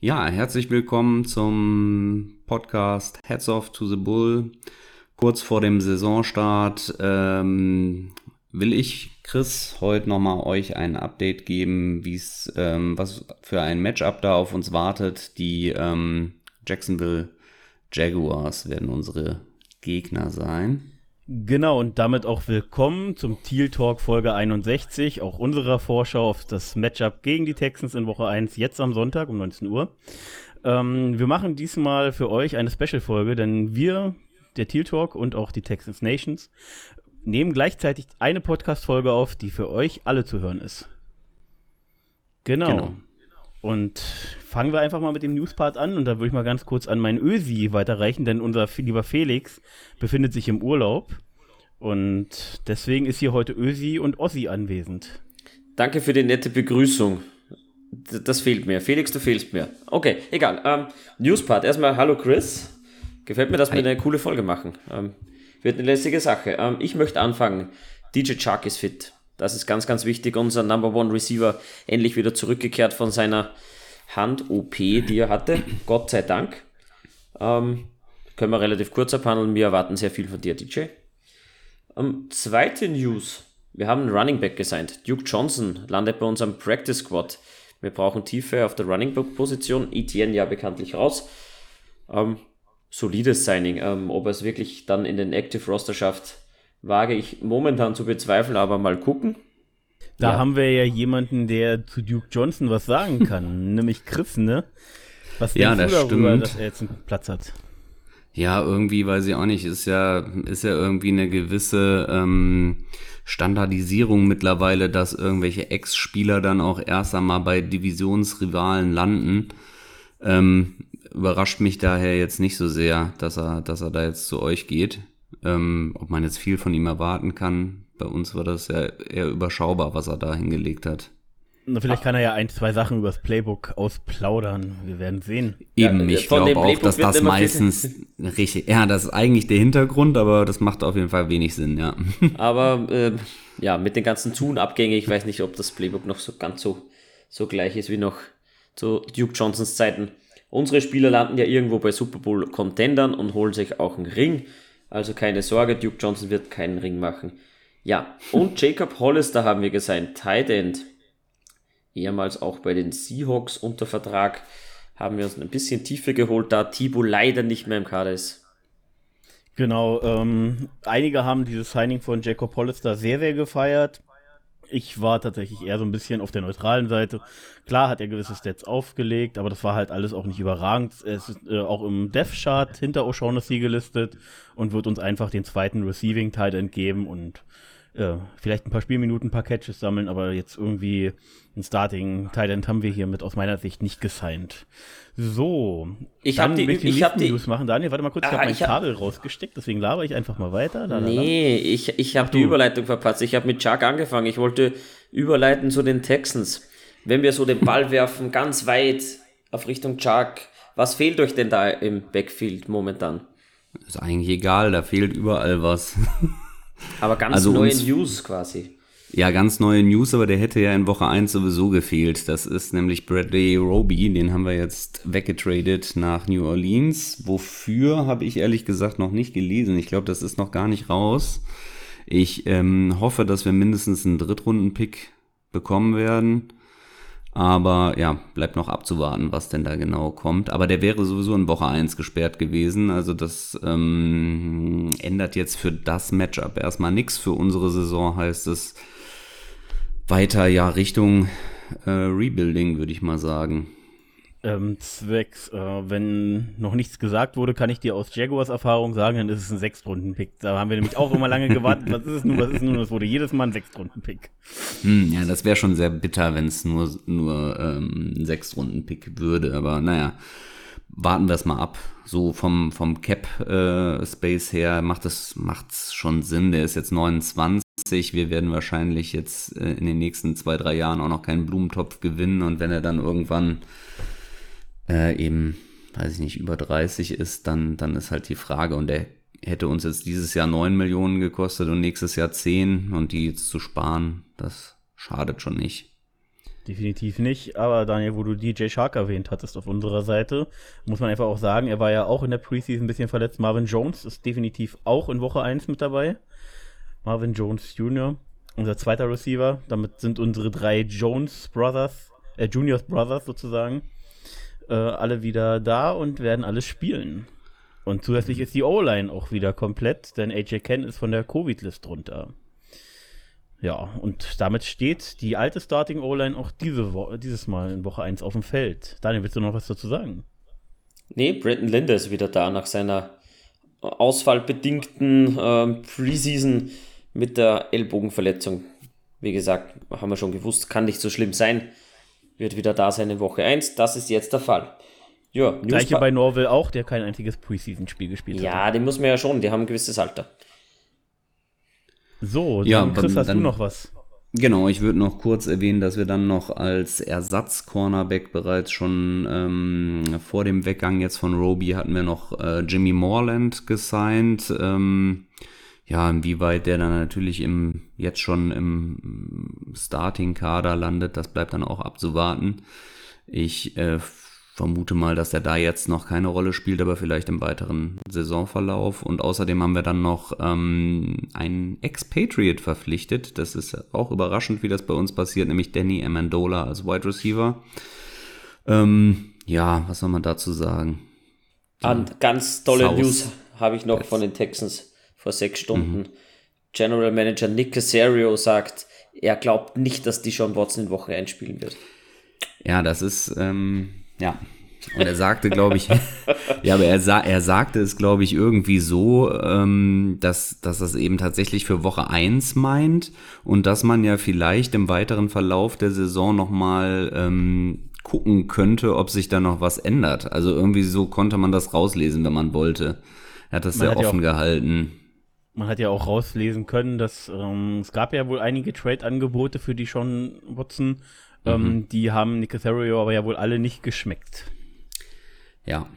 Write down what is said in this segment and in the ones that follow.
Ja, herzlich willkommen zum Podcast Heads Off to the Bull. Kurz vor dem Saisonstart ähm, will ich, Chris, heute nochmal euch ein Update geben, wie es, ähm, was für ein Matchup da auf uns wartet. Die ähm, Jacksonville Jaguars werden unsere Gegner sein. Genau, und damit auch willkommen zum Teal Talk Folge 61, auch unserer Vorschau auf das Matchup gegen die Texans in Woche 1, jetzt am Sonntag um 19 Uhr. Ähm, wir machen diesmal für euch eine Special-Folge, denn wir, der Teal Talk und auch die Texans Nations, nehmen gleichzeitig eine Podcast-Folge auf, die für euch alle zu hören ist. Genau. genau. Und fangen wir einfach mal mit dem Newspart an und da würde ich mal ganz kurz an meinen Ösi weiterreichen, denn unser lieber Felix befindet sich im Urlaub und deswegen ist hier heute Ösi und Ossi anwesend. Danke für die nette Begrüßung. Das fehlt mir. Felix, du fehlst mir. Okay, egal. Ähm, Newspart. Erstmal hallo Chris. Gefällt mir, dass Hi. wir eine coole Folge machen. Ähm, wird eine lässige Sache. Ähm, ich möchte anfangen. DJ Chuck ist fit. Das ist ganz, ganz wichtig. Unser Number One Receiver endlich wieder zurückgekehrt von seiner Hand-OP, die er hatte. Gott sei Dank. Ähm, können wir relativ kurz abhandeln. Wir erwarten sehr viel von dir, DJ. Ähm, zweite News. Wir haben einen Running Back gesigned. Duke Johnson landet bei unserem Practice Squad. Wir brauchen Tiefe auf der Running Back Position. Etienne ja bekanntlich raus. Ähm, solides Signing. Ähm, ob er es wirklich dann in den Active Roster schafft, wage ich momentan zu bezweifeln, aber mal gucken. Da ja. haben wir ja jemanden, der zu Duke Johnson was sagen kann, nämlich Chris, ne? Was ja, denkst das du darüber, stimmt. dass er jetzt einen Platz hat? Ja, irgendwie weiß ich auch nicht, ist ja, ist ja irgendwie eine gewisse ähm, Standardisierung mittlerweile, dass irgendwelche Ex-Spieler dann auch erst einmal bei Divisionsrivalen landen. Ähm, überrascht mich daher jetzt nicht so sehr, dass er, dass er da jetzt zu euch geht. Ähm, ob man jetzt viel von ihm erwarten kann. Bei uns war das ja eher überschaubar, was er da hingelegt hat. Na, vielleicht kann er ja ein, zwei Sachen übers Playbook ausplaudern. Wir werden sehen. Eben, ja, ich glaube auch, dass das meistens richtig, ja, das ist eigentlich der Hintergrund, aber das macht auf jeden Fall wenig Sinn, ja. Aber äh, ja, mit den ganzen Tun-Abgängen, ich weiß nicht, ob das Playbook noch so ganz so, so gleich ist wie noch zu Duke Johnsons Zeiten. Unsere Spieler landen ja irgendwo bei Super Bowl Contendern und holen sich auch einen Ring. Also keine Sorge, Duke Johnson wird keinen Ring machen. Ja, und Jacob Hollister haben wir gesigned, Tight End. Ehemals auch bei den Seahawks unter Vertrag. Haben wir uns ein bisschen tiefer geholt, da Thibaut leider nicht mehr im Kader ist. Genau, ähm, einige haben dieses Signing von Jacob Hollister sehr, sehr gefeiert. Ich war tatsächlich eher so ein bisschen auf der neutralen Seite. Klar hat er gewisse Stats aufgelegt, aber das war halt alles auch nicht überragend. Es ist äh, auch im Dev-Chart hinter O'Shaughnessy gelistet und wird uns einfach den zweiten Receiving-Teil entgeben und äh, vielleicht ein paar Spielminuten, ein paar Catches sammeln, aber jetzt irgendwie ein Starting Tight haben wir hier mit aus meiner Sicht nicht gesigned. So, ich habe die, ich habe die News machen. Daniel, warte mal kurz, ich ah, habe mein ich Kabel hab, rausgesteckt, deswegen laber ich einfach mal weiter. Da, nee, ich, ich habe die Überleitung verpasst. Ich habe mit Chuck angefangen. Ich wollte überleiten zu den Texans. Wenn wir so den Ball werfen, ganz weit auf Richtung Chuck, was fehlt euch denn da im Backfield momentan? Ist eigentlich egal, da fehlt überall was. Aber ganz also neue News quasi. Ja, ganz neue News, aber der hätte ja in Woche 1 sowieso gefehlt. Das ist nämlich Bradley Roby, den haben wir jetzt weggetradet nach New Orleans. Wofür, habe ich ehrlich gesagt noch nicht gelesen. Ich glaube, das ist noch gar nicht raus. Ich ähm, hoffe, dass wir mindestens einen Drittrunden-Pick bekommen werden. Aber ja, bleibt noch abzuwarten, was denn da genau kommt. Aber der wäre sowieso in Woche 1 gesperrt gewesen. Also das ähm, ändert jetzt für das Matchup erstmal nichts. Für unsere Saison heißt es weiter ja Richtung äh, Rebuilding, würde ich mal sagen. Ähm, zwecks, äh, wenn noch nichts gesagt wurde, kann ich dir aus Jaguars Erfahrung sagen, dann ist es ein Sechstrunden-Pick. Da haben wir nämlich auch immer lange gewartet. Was ist es nun? Was ist es nun? Es wurde jedes Mal ein Sechstrunden-Pick. Hm, ja, das wäre schon sehr bitter, wenn es nur, nur ähm, ein Sechstrunden-Pick würde. Aber naja, warten wir es mal ab. So vom, vom Cap-Space äh, her macht es schon Sinn. Der ist jetzt 29. Wir werden wahrscheinlich jetzt äh, in den nächsten zwei, drei Jahren auch noch keinen Blumentopf gewinnen. Und wenn er dann irgendwann äh, eben, weiß ich nicht, über 30 ist, dann, dann ist halt die Frage. Und der hätte uns jetzt dieses Jahr 9 Millionen gekostet und nächstes Jahr 10 und die jetzt zu sparen, das schadet schon nicht. Definitiv nicht, aber Daniel, wo du DJ Shark erwähnt hattest auf unserer Seite, muss man einfach auch sagen, er war ja auch in der Preseason ein bisschen verletzt. Marvin Jones ist definitiv auch in Woche 1 mit dabei. Marvin Jones Jr., unser zweiter Receiver. Damit sind unsere drei Jones Brothers, äh, Juniors Brothers sozusagen, äh, alle wieder da und werden alles spielen. Und zusätzlich ist die O-Line auch wieder komplett, denn AJ Ken ist von der Covid-List runter. Ja, und damit steht die alte Starting O-Line auch diese dieses Mal in Woche 1 auf dem Feld. Daniel, willst du noch was dazu sagen? Nee, Bretton Linde ist wieder da nach seiner ausfallbedingten ähm, Preseason mit der Ellbogenverletzung. Wie gesagt, haben wir schon gewusst, kann nicht so schlimm sein wird wieder da sein in Woche 1. Das ist jetzt der Fall. Ja, Gleiche bei Norville auch, der kein einziges Preseason-Spiel gespielt ja, hat. Ja, den muss man ja schon, die haben ein gewisses Alter. So, ja, dann, Chris, hast dann, du noch was? Genau, ich würde noch kurz erwähnen, dass wir dann noch als Ersatz-Cornerback bereits schon ähm, vor dem Weggang jetzt von Roby hatten wir noch äh, Jimmy Morland gesigned. Ähm, ja, inwieweit der dann natürlich im, jetzt schon im Starting-Kader landet, das bleibt dann auch abzuwarten. Ich äh, vermute mal, dass er da jetzt noch keine Rolle spielt, aber vielleicht im weiteren Saisonverlauf. Und außerdem haben wir dann noch ähm, einen Expatriate verpflichtet. Das ist auch überraschend, wie das bei uns passiert, nämlich Danny Amendola als Wide Receiver. Ähm, ja, was soll man dazu sagen? Und ganz tolle South News habe ich noch von den Texans vor sechs Stunden. Mhm. General Manager Nick Casario sagt, er glaubt nicht, dass die Sean Watson in Woche einspielen wird. Ja, das ist, ähm, ja. Und er sagte, glaube ich, ja, aber er, sa er sagte es, glaube ich, irgendwie so, ähm, dass, dass das eben tatsächlich für Woche 1 meint und dass man ja vielleicht im weiteren Verlauf der Saison nochmal ähm, gucken könnte, ob sich da noch was ändert. Also irgendwie so konnte man das rauslesen, wenn man wollte. Er hat das man sehr hat offen ja gehalten man hat ja auch rauslesen können, dass ähm, es gab ja wohl einige Trade-Angebote für die Sean Watson. Ähm, mhm. Die haben Nick Casario aber ja wohl alle nicht geschmeckt. Ja.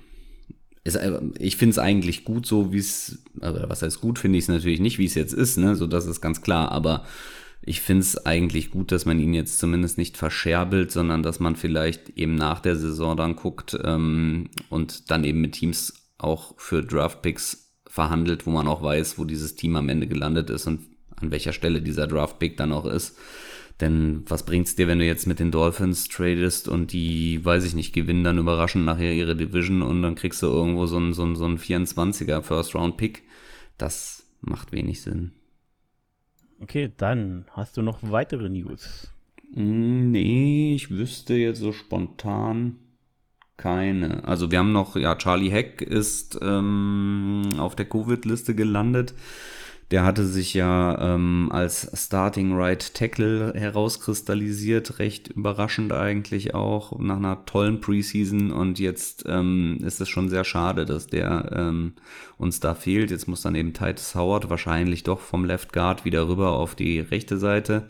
Es, äh, ich finde es eigentlich gut so, wie es, also was heißt gut, finde ich es natürlich nicht, wie es jetzt ist, ne? So, das ist ganz klar, aber ich finde es eigentlich gut, dass man ihn jetzt zumindest nicht verscherbelt, sondern dass man vielleicht eben nach der Saison dann guckt ähm, und dann eben mit Teams auch für Draftpicks verhandelt, wo man auch weiß, wo dieses Team am Ende gelandet ist und an welcher Stelle dieser Draft-Pick dann auch ist. Denn was bringt's dir, wenn du jetzt mit den Dolphins tradest und die, weiß ich nicht, gewinnen dann überraschend nachher ihre Division und dann kriegst du irgendwo so einen, so einen, so einen 24er First-Round-Pick? Das macht wenig Sinn. Okay, dann hast du noch weitere News. Nee, ich wüsste jetzt so spontan keine. Also wir haben noch, ja, Charlie Heck ist ähm, auf der Covid-Liste gelandet. Der hatte sich ja ähm, als Starting Right Tackle herauskristallisiert, recht überraschend eigentlich auch, nach einer tollen Preseason. Und jetzt ähm, ist es schon sehr schade, dass der ähm, uns da fehlt. Jetzt muss dann eben Titus Howard wahrscheinlich doch vom Left Guard wieder rüber auf die rechte Seite.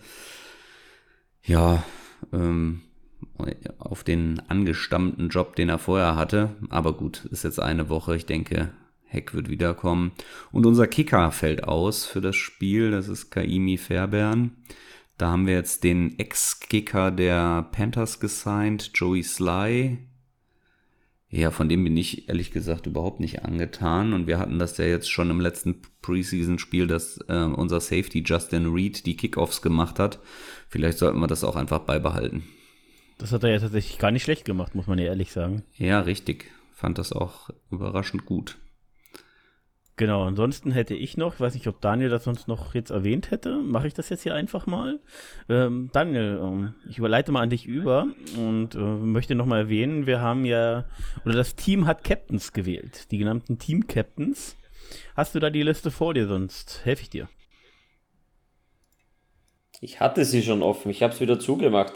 Ja, ähm, auf den angestammten Job, den er vorher hatte. Aber gut, ist jetzt eine Woche. Ich denke, Heck wird wiederkommen. Und unser Kicker fällt aus für das Spiel. Das ist Kaimi Fairbairn. Da haben wir jetzt den Ex-Kicker der Panthers gesigned, Joey Sly. Ja, von dem bin ich ehrlich gesagt überhaupt nicht angetan. Und wir hatten das ja jetzt schon im letzten Preseason-Spiel, dass äh, unser Safety Justin Reed die Kickoffs gemacht hat. Vielleicht sollten wir das auch einfach beibehalten. Das hat er ja tatsächlich gar nicht schlecht gemacht, muss man ja ehrlich sagen. Ja, richtig. Fand das auch überraschend gut. Genau, ansonsten hätte ich noch, weiß nicht, ob Daniel das sonst noch jetzt erwähnt hätte, mache ich das jetzt hier einfach mal. Ähm, Daniel, ähm, ich überleite mal an dich über und äh, möchte nochmal erwähnen, wir haben ja, oder das Team hat Captains gewählt, die genannten Team-Captains. Hast du da die Liste vor dir, sonst helfe ich dir. Ich hatte sie schon offen, ich habe es wieder zugemacht.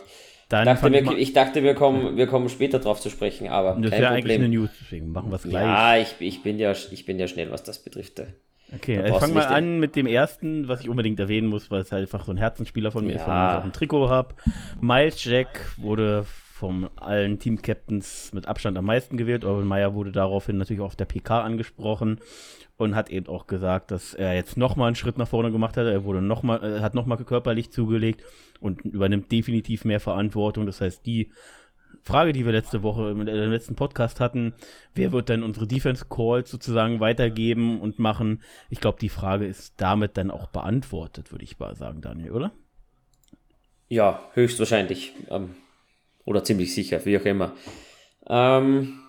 Dann dachte, wir, ich, dachte, wir kommen, wir kommen später drauf zu sprechen, aber das kein wäre Problem. eigentlich eine News, deswegen machen wir es gleich. Ja, ich, ich, bin ja, ich bin ja schnell, was das betrifft. Okay, Da also ich fange mal an mit dem ersten, was ich unbedingt erwähnen muss, weil es halt einfach so ein Herzensspieler von mir ist, Ja. weil ich auch ein Trikot habe. Miles Jack wurde von allen Team-Captains mit Abstand am meisten gewählt. Urban Meyer wurde daraufhin natürlich auch auf der PK angesprochen und hat eben auch gesagt, dass er jetzt nochmal einen Schritt nach vorne gemacht hat. Er wurde noch mal, hat nochmal körperlich zugelegt und übernimmt definitiv mehr Verantwortung. Das heißt, die Frage, die wir letzte Woche im letzten Podcast hatten, wer wird denn unsere Defense Calls sozusagen weitergeben und machen? Ich glaube, die Frage ist damit dann auch beantwortet, würde ich mal sagen, Daniel, oder? Ja, höchstwahrscheinlich. Ähm, oder ziemlich sicher, wie auch immer. Ähm,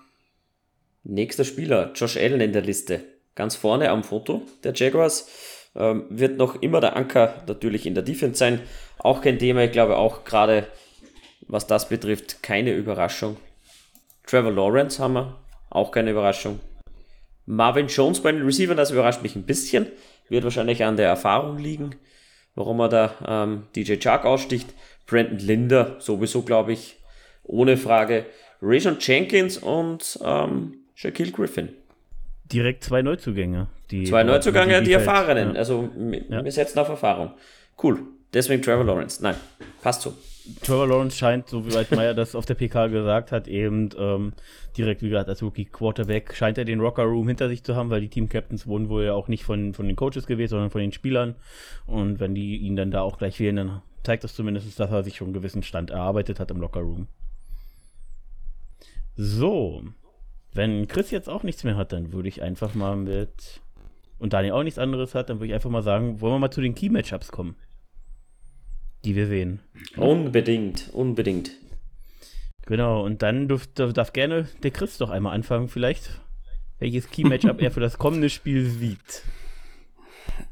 nächster Spieler, Josh Allen in der Liste. Ganz vorne am Foto der Jaguars. Ähm, wird noch immer der Anker natürlich in der Defense sein. Auch kein Thema, ich glaube auch gerade, was das betrifft, keine Überraschung. Trevor Lawrence haben wir, auch keine Überraschung. Marvin Jones bei den Receivern, das überrascht mich ein bisschen. Wird wahrscheinlich an der Erfahrung liegen, warum er da ähm, DJ Chark aussticht. Brandon Linder, sowieso glaube ich, ohne Frage. Rajon Jenkins und ähm, Shaquille Griffin. Direkt zwei Neuzugänge. Die Zwei Neuzugänge, die Defense- Erfahrenen. Ja. Also wir Ja. wir setzen auf Erfahrung. Cool. Deswegen Trevor Lawrence. Nein, passt so. Trevor Lawrence scheint, so wie weit Meyer das auf der PK gesagt hat, eben ähm, direkt, wie gesagt, als Rookie Quarterback scheint er den Rocker Room hinter sich zu haben, weil die Team Captains wurden wohl ja auch nicht von, von den Coaches gewählt, sondern von den Spielern. Und wenn die ihn dann da auch gleich wählen, dann zeigt das zumindest, dass er sich schon einen gewissen Stand erarbeitet hat im Locker Room. So, wenn Chris jetzt auch nichts mehr hat, dann würde ich einfach mal mit und Daniel auch nichts anderes hat, dann würde ich einfach mal sagen, wollen wir mal zu den Key Matchups kommen, die wir sehen. Unbedingt, unbedingt. Genau, und dann darf, darf gerne der Chris doch einmal anfangen, vielleicht, welches Key-Matchup er für das kommende Spiel sieht.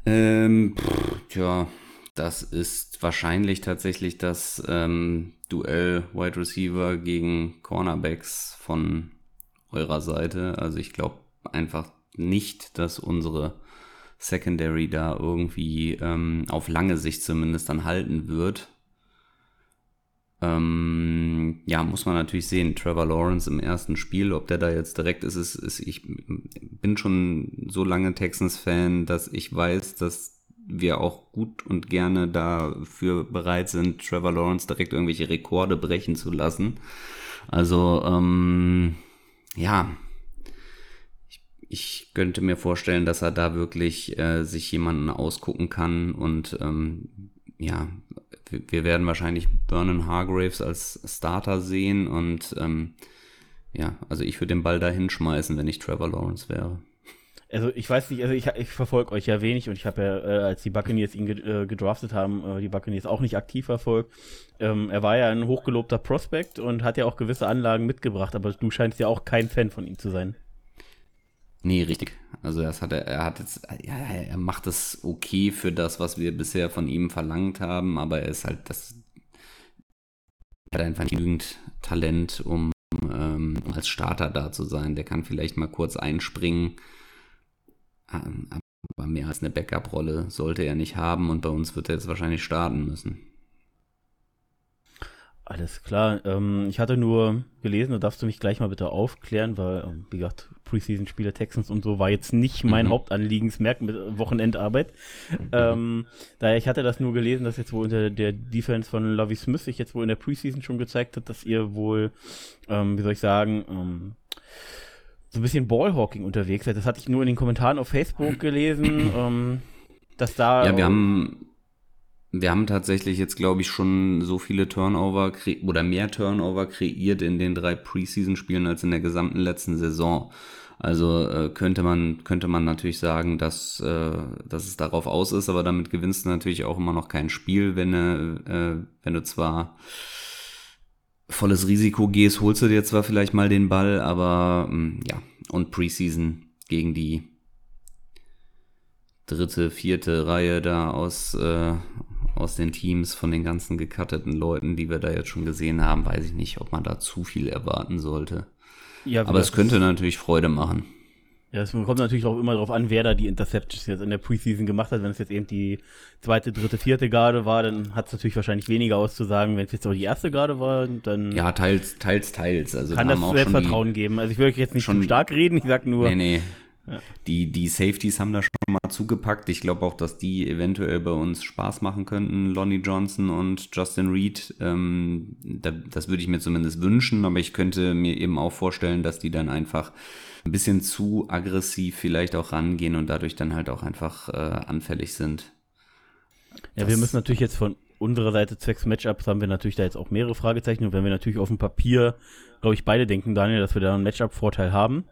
Ähm, pff, tja, das ist wahrscheinlich tatsächlich das ähm, Duell Wide Receiver gegen Cornerbacks von eurer Seite. Also ich glaube einfach nicht, dass unsere Secondary da irgendwie ähm, auf lange Sicht zumindest dann halten wird. Ähm, ja, muss man natürlich sehen. Trevor Lawrence im ersten Spiel, ob der da jetzt direkt ist, ist, ist ich bin schon so lange Texans-Fan, dass ich weiß, dass wir auch gut und gerne dafür bereit sind, Trevor Lawrence direkt irgendwelche Rekorde brechen zu lassen. Also, ähm, ja, ich, ich könnte mir vorstellen, dass er da wirklich äh, sich jemanden ausgucken kann und ähm, ja, wir, wir werden wahrscheinlich Vernon Hargraves als Starter sehen und ähm, ja, also ich würde den Ball da hinschmeißen, wenn ich Trevor Lawrence wäre. Also ich weiß nicht, also ich, ich verfolge euch ja wenig und ich habe ja, äh, als die Buccaneers ihn ge äh, gedraftet haben, äh, die Buccaneers auch nicht aktiv verfolgt. Ähm, er war ja ein hochgelobter Prospect und hat ja auch gewisse Anlagen mitgebracht, aber du scheinst ja auch kein Fan von ihm zu sein. Nee, richtig. Also das hat er, er hat jetzt, ja, er macht es okay für das, was wir bisher von ihm verlangt haben, aber er ist halt das, er hat einfach genügend Talent, um ähm, als Starter da zu sein. Der kann vielleicht mal kurz einspringen, aber mehr als eine Backup-Rolle sollte er nicht haben und bei uns wird er jetzt wahrscheinlich starten müssen. Alles klar. Ähm, ich hatte nur gelesen, da darfst du mich gleich mal bitte aufklären, weil, ähm, wie gesagt, Preseason-Spiele Texans und so war jetzt nicht mein Mhm. Hauptanliegen, es merkt mit Wochenendarbeit. Ähm, daher, ich hatte das nur gelesen, dass jetzt wohl unter der Defense von Lovie Smith sich jetzt wohl in der Preseason schon gezeigt hat, dass ihr wohl, ähm, wie soll ich sagen, ähm, so ein bisschen Ballhawking unterwegs seid. Das hatte ich nur in den Kommentaren auf Facebook gelesen, ähm, dass da. Ja, wir haben, wir haben tatsächlich jetzt, glaube ich, schon so viele Turnover oder mehr Turnover kreiert in den drei Preseason-Spielen als in der gesamten letzten Saison. Also äh, könnte man könnte man natürlich sagen, dass äh, dass es darauf aus ist, aber damit gewinnst du natürlich auch immer noch kein Spiel, wenn äh, wenn du zwar volles Risiko gehst, holst du dir zwar vielleicht mal den Ball, aber ähm, ja, und Preseason gegen die dritte, vierte Reihe da aus, äh, aus den Teams von den ganzen gecutteten Leuten, die wir da jetzt schon gesehen haben, weiß ich nicht, ob man da zu viel erwarten sollte. Ja, Aber es könnte natürlich Freude machen. Ja, es kommt natürlich auch immer darauf an, wer da die Interceptions jetzt in der Preseason gemacht hat. Wenn es jetzt eben die zweite, dritte, vierte Garde war, dann hat es natürlich wahrscheinlich weniger auszusagen. Wenn es jetzt aber die erste Garde war, dann. Ja, teils, teils, teils. Also kann das Selbstvertrauen geben. Also ich will euch jetzt nicht schon, zu stark reden, ich sag nur. Nee, nee. Die, die Safeties haben da schon mal zugepackt. Ich glaube auch, dass die eventuell bei uns Spaß machen könnten, Lonnie Johnson und Justin Reed. Ähm, da, das würde ich mir zumindest wünschen, aber ich könnte mir eben auch vorstellen, dass die dann einfach ein bisschen zu aggressiv vielleicht auch rangehen und dadurch dann halt auch einfach äh, anfällig sind. Ja, das wir müssen natürlich jetzt von unserer Seite zwecks Matchups haben wir natürlich da jetzt auch mehrere Fragezeichen und wenn wir natürlich auf dem Papier, glaube ich, beide denken, Daniel, dass wir da einen Matchup-Vorteil haben.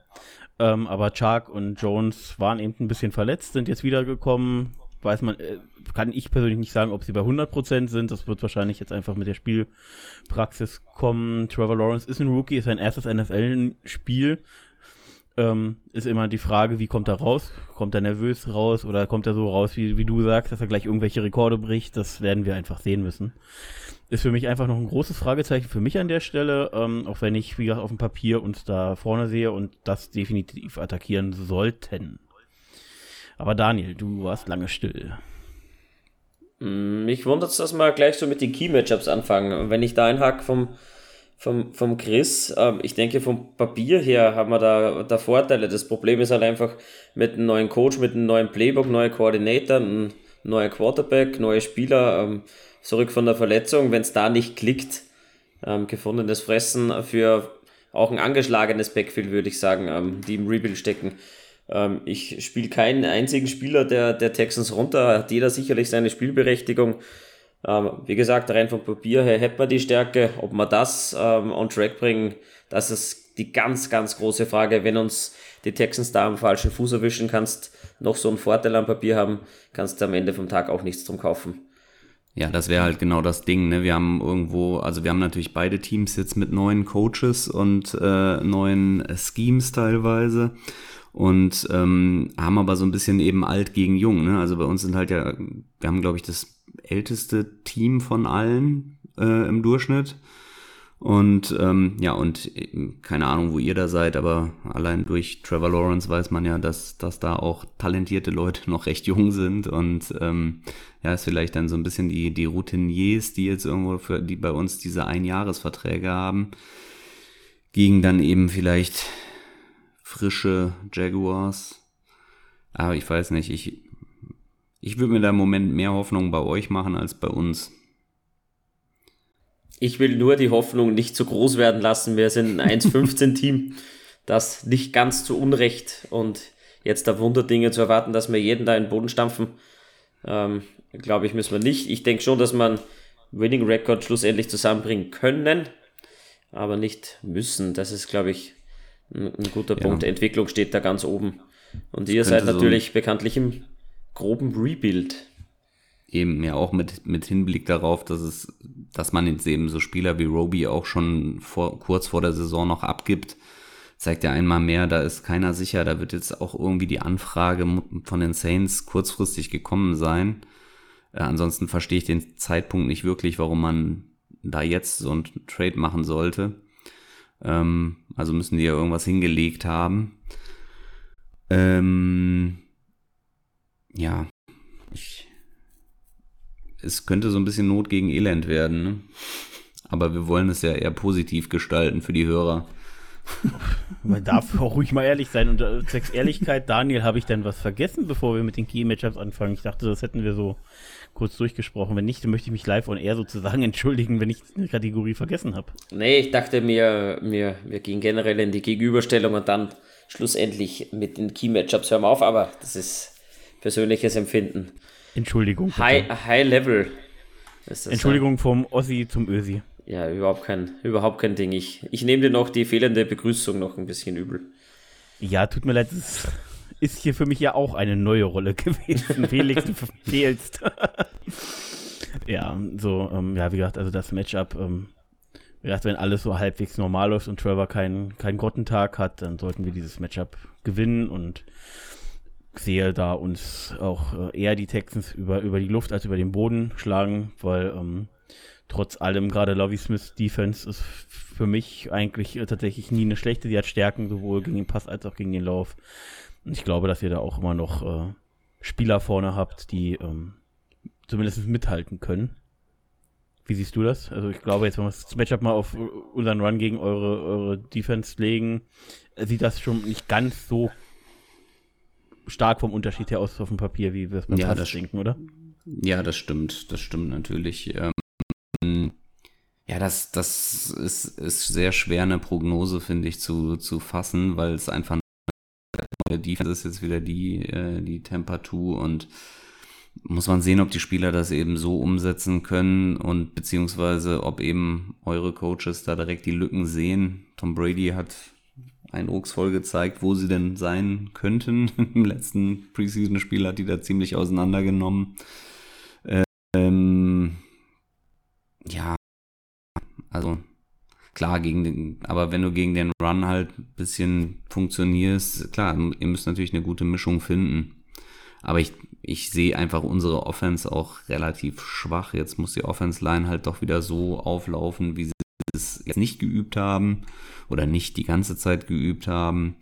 Ähm, aber Chark und Jones waren eben ein bisschen verletzt, sind jetzt wiedergekommen. Weiß man, äh, kann ich persönlich nicht sagen, ob sie bei 100% sind. Das wird wahrscheinlich jetzt einfach mit der Spielpraxis kommen. Trevor Lawrence ist ein Rookie, ist sein erstes NFL-Spiel. Ähm, ist immer die Frage, wie kommt er raus? Kommt er nervös raus oder kommt er so raus, wie, wie du sagst, dass er gleich irgendwelche Rekorde bricht? Das werden wir einfach sehen müssen ist für mich einfach noch ein großes Fragezeichen für mich an der Stelle, ähm, auch wenn ich, wie gesagt, auf dem Papier uns da vorne sehe und das definitiv attackieren sollten. Aber Daniel, du warst lange still. Mm, mich wundert es, dass wir gleich so mit den Key-Matchups anfangen. wenn ich da einhake vom, vom, vom Chris, äh, ich denke, vom Papier her haben wir da, da Vorteile. Das Problem ist halt einfach mit einem neuen Coach, mit einem neuen Playbook, neue Koordinator, ein neuer Quarterback, neue Spieler. Ähm, zurück von der Verletzung, wenn es da nicht klickt, ähm, gefundenes Fressen für auch ein angeschlagenes Backfield, würde ich sagen, ähm, die im Rebuild stecken. Ähm, ich spiele keinen einzigen Spieler der, der Texans runter, hat jeder sicherlich seine Spielberechtigung. Ähm, wie gesagt, rein vom Papier her hätte man die Stärke, ob man das ähm, on track bringen, das ist die ganz, ganz große Frage. Wenn uns die Texans da am falschen Fuß erwischen, kannst noch so einen Vorteil am Papier haben, kannst du am Ende vom Tag auch nichts drum kaufen. Ja, das wäre halt genau das Ding. Ne? Wir haben irgendwo, also wir haben natürlich beide Teams jetzt mit neuen Coaches und äh, neuen Schemes teilweise und ähm, haben aber so ein bisschen eben alt gegen jung. Ne? Also bei uns sind halt ja, wir haben glaube ich das älteste Team von allen äh, im Durchschnitt. Und ähm, ja, und keine Ahnung, wo ihr da seid, aber allein durch Trevor Lawrence weiß man ja, dass, dass da auch talentierte Leute noch recht jung sind. Und ähm, ja, ist vielleicht dann so ein bisschen die, die Routiniers, die jetzt irgendwo für die bei uns diese Einjahresverträge haben, gegen dann eben vielleicht frische Jaguars. Aber ich weiß nicht, ich, ich würde mir da im Moment mehr Hoffnung bei euch machen als bei uns. Ich will nur die Hoffnung nicht zu groß werden lassen. Wir sind ein 1-15-Team, das nicht ganz zu Unrecht und jetzt da Wunderdinge zu erwarten, dass wir jeden da in den Boden stampfen, ähm, glaube ich, müssen wir nicht. Ich denke schon, dass man Winning Record schlussendlich zusammenbringen können, aber nicht müssen. Das ist, glaube ich, ein, ein guter ja. Punkt. Entwicklung steht da ganz oben. Und ihr seid natürlich so bekanntlich im groben Rebuild eben ja auch mit, mit Hinblick darauf, dass es, dass man jetzt eben so Spieler wie Roby auch schon vor, kurz vor der Saison noch abgibt, zeigt ja einmal mehr, da ist keiner sicher, da wird jetzt auch irgendwie die Anfrage von den Saints kurzfristig gekommen sein. Äh, ansonsten verstehe ich den Zeitpunkt nicht wirklich, warum man da jetzt so ein Trade machen sollte. Ähm, also müssen die ja irgendwas hingelegt haben. Ähm, ja, ich, es könnte so ein bisschen Not gegen Elend werden. Ne? Aber wir wollen es ja eher positiv gestalten für die Hörer. Man darf auch ruhig mal ehrlich sein. Und äh, zwecks Ehrlichkeit, Daniel, habe ich denn was vergessen, bevor wir mit den Key-Matchups anfangen? Ich dachte, das hätten wir so kurz durchgesprochen. Wenn nicht, dann möchte ich mich live und eher sozusagen entschuldigen, wenn ich eine Kategorie vergessen habe. Nee, ich dachte mir, wir, wir gehen generell in die Gegenüberstellung und dann schlussendlich mit den Key-Matchups hören wir auf, aber das ist persönliches Empfinden. Entschuldigung. Bitte. High, high Level. Entschuldigung vom Ossi zum Ösi. Ja, überhaupt kein, überhaupt kein Ding. Ich, ich nehme dir noch die fehlende Begrüßung noch ein bisschen übel. Ja, tut mir leid, das ist hier für mich ja auch eine neue Rolle gewesen. Felix, du fehlst. ja, so, ähm, ja, wie gesagt, also das Matchup ähm, gesagt, wenn alles so halbwegs normal läuft und Trevor keinen keinen Grottentag hat, dann sollten wir dieses Matchup gewinnen und sehe da uns auch äh, eher die Texans über, über die Luft als über den Boden schlagen, weil ähm, trotz allem gerade Lovie Smiths Defense ist für mich eigentlich äh, tatsächlich nie eine schlechte. Sie hat Stärken sowohl gegen den Pass als auch gegen den Lauf. Und ich glaube, dass ihr da auch immer noch äh, Spieler vorne habt, die ähm, zumindest mithalten können. Wie siehst du das? Also ich glaube, jetzt wenn wir das Matchup mal auf unseren Run gegen eure, eure Defense legen, äh, sieht das schon nicht ganz so stark vom Unterschied her aus auf dem Papier, wie wir es beim Ja, Pass das- denken, oder? Ja, das stimmt, das stimmt natürlich. Ähm, ja, das, das ist, ist sehr schwer, eine Prognose, finde ich, zu, zu fassen, weil es einfach neue Defense ist jetzt wieder die, äh, die Temperatur und muss man sehen, ob die Spieler das eben so umsetzen können und beziehungsweise ob eben eure Coaches da direkt die Lücken sehen. Tom Brady hat eindrucksvoll gezeigt, wo sie denn sein könnten. Im letzten Preseason-Spiel hat die da ziemlich auseinandergenommen. Ähm, ja, also klar, gegen den, aber wenn du gegen den Run halt ein bisschen funktionierst, klar, ihr müsst natürlich eine gute Mischung finden. Aber ich, ich sehe einfach unsere Offense auch relativ schwach. Jetzt muss die Offense-Line halt doch wieder so auflaufen, wie sie es jetzt nicht geübt haben oder nicht die ganze Zeit geübt haben.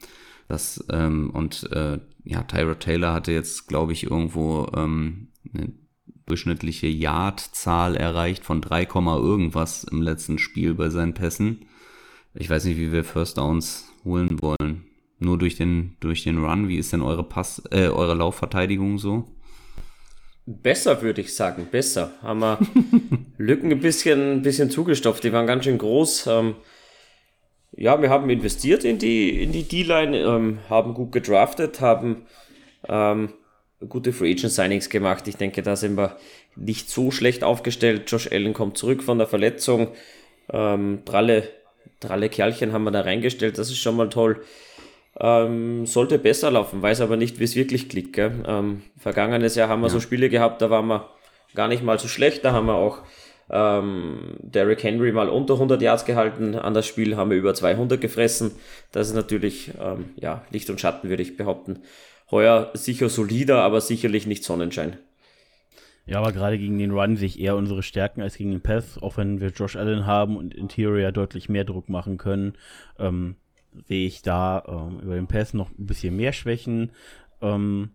Das, ähm, und äh, ja, Tyra Taylor hatte jetzt, glaube ich, irgendwo ähm, eine durchschnittliche Yard-Zahl erreicht von 3, Komma irgendwas im letzten Spiel bei seinen Pässen. Ich weiß nicht, wie wir First Downs holen wollen. Nur durch den, durch den Run. Wie ist denn eure Pass, äh, eure Laufverteidigung so? Besser, würde ich sagen, besser. Haben wir Lücken ein bisschen, ein bisschen zugestopft, die waren ganz schön groß. Ähm, ja, wir haben investiert in die, in die D-Line, ähm, haben gut gedraftet, haben ähm, gute Free Agent Signings gemacht. Ich denke, da sind wir nicht so schlecht aufgestellt. Josh Allen kommt zurück von der Verletzung. Ähm, dralle, dralle Kerlchen haben wir da reingestellt, das ist schon mal toll. Ähm, sollte besser laufen, weiß aber nicht, wie es wirklich klickt. Gell? Ähm, vergangenes Jahr haben wir so Spiele gehabt, da waren wir gar nicht mal so schlecht. Da haben wir auch ähm, Derrick Henry mal unter 100 Yards gehalten. An das Spiel haben wir über 200 gefressen. Das ist natürlich ähm, ja, Licht und Schatten, würde ich behaupten. Heuer sicher solider, aber sicherlich nicht Sonnenschein. Ja, aber gerade gegen den Run sehe ich eher unsere Stärken als gegen den Pass, auch wenn wir Josh Allen haben und Interior deutlich mehr Druck machen können, ähm, sehe ich da ähm, über den Pass noch ein bisschen mehr Schwächen. Ähm,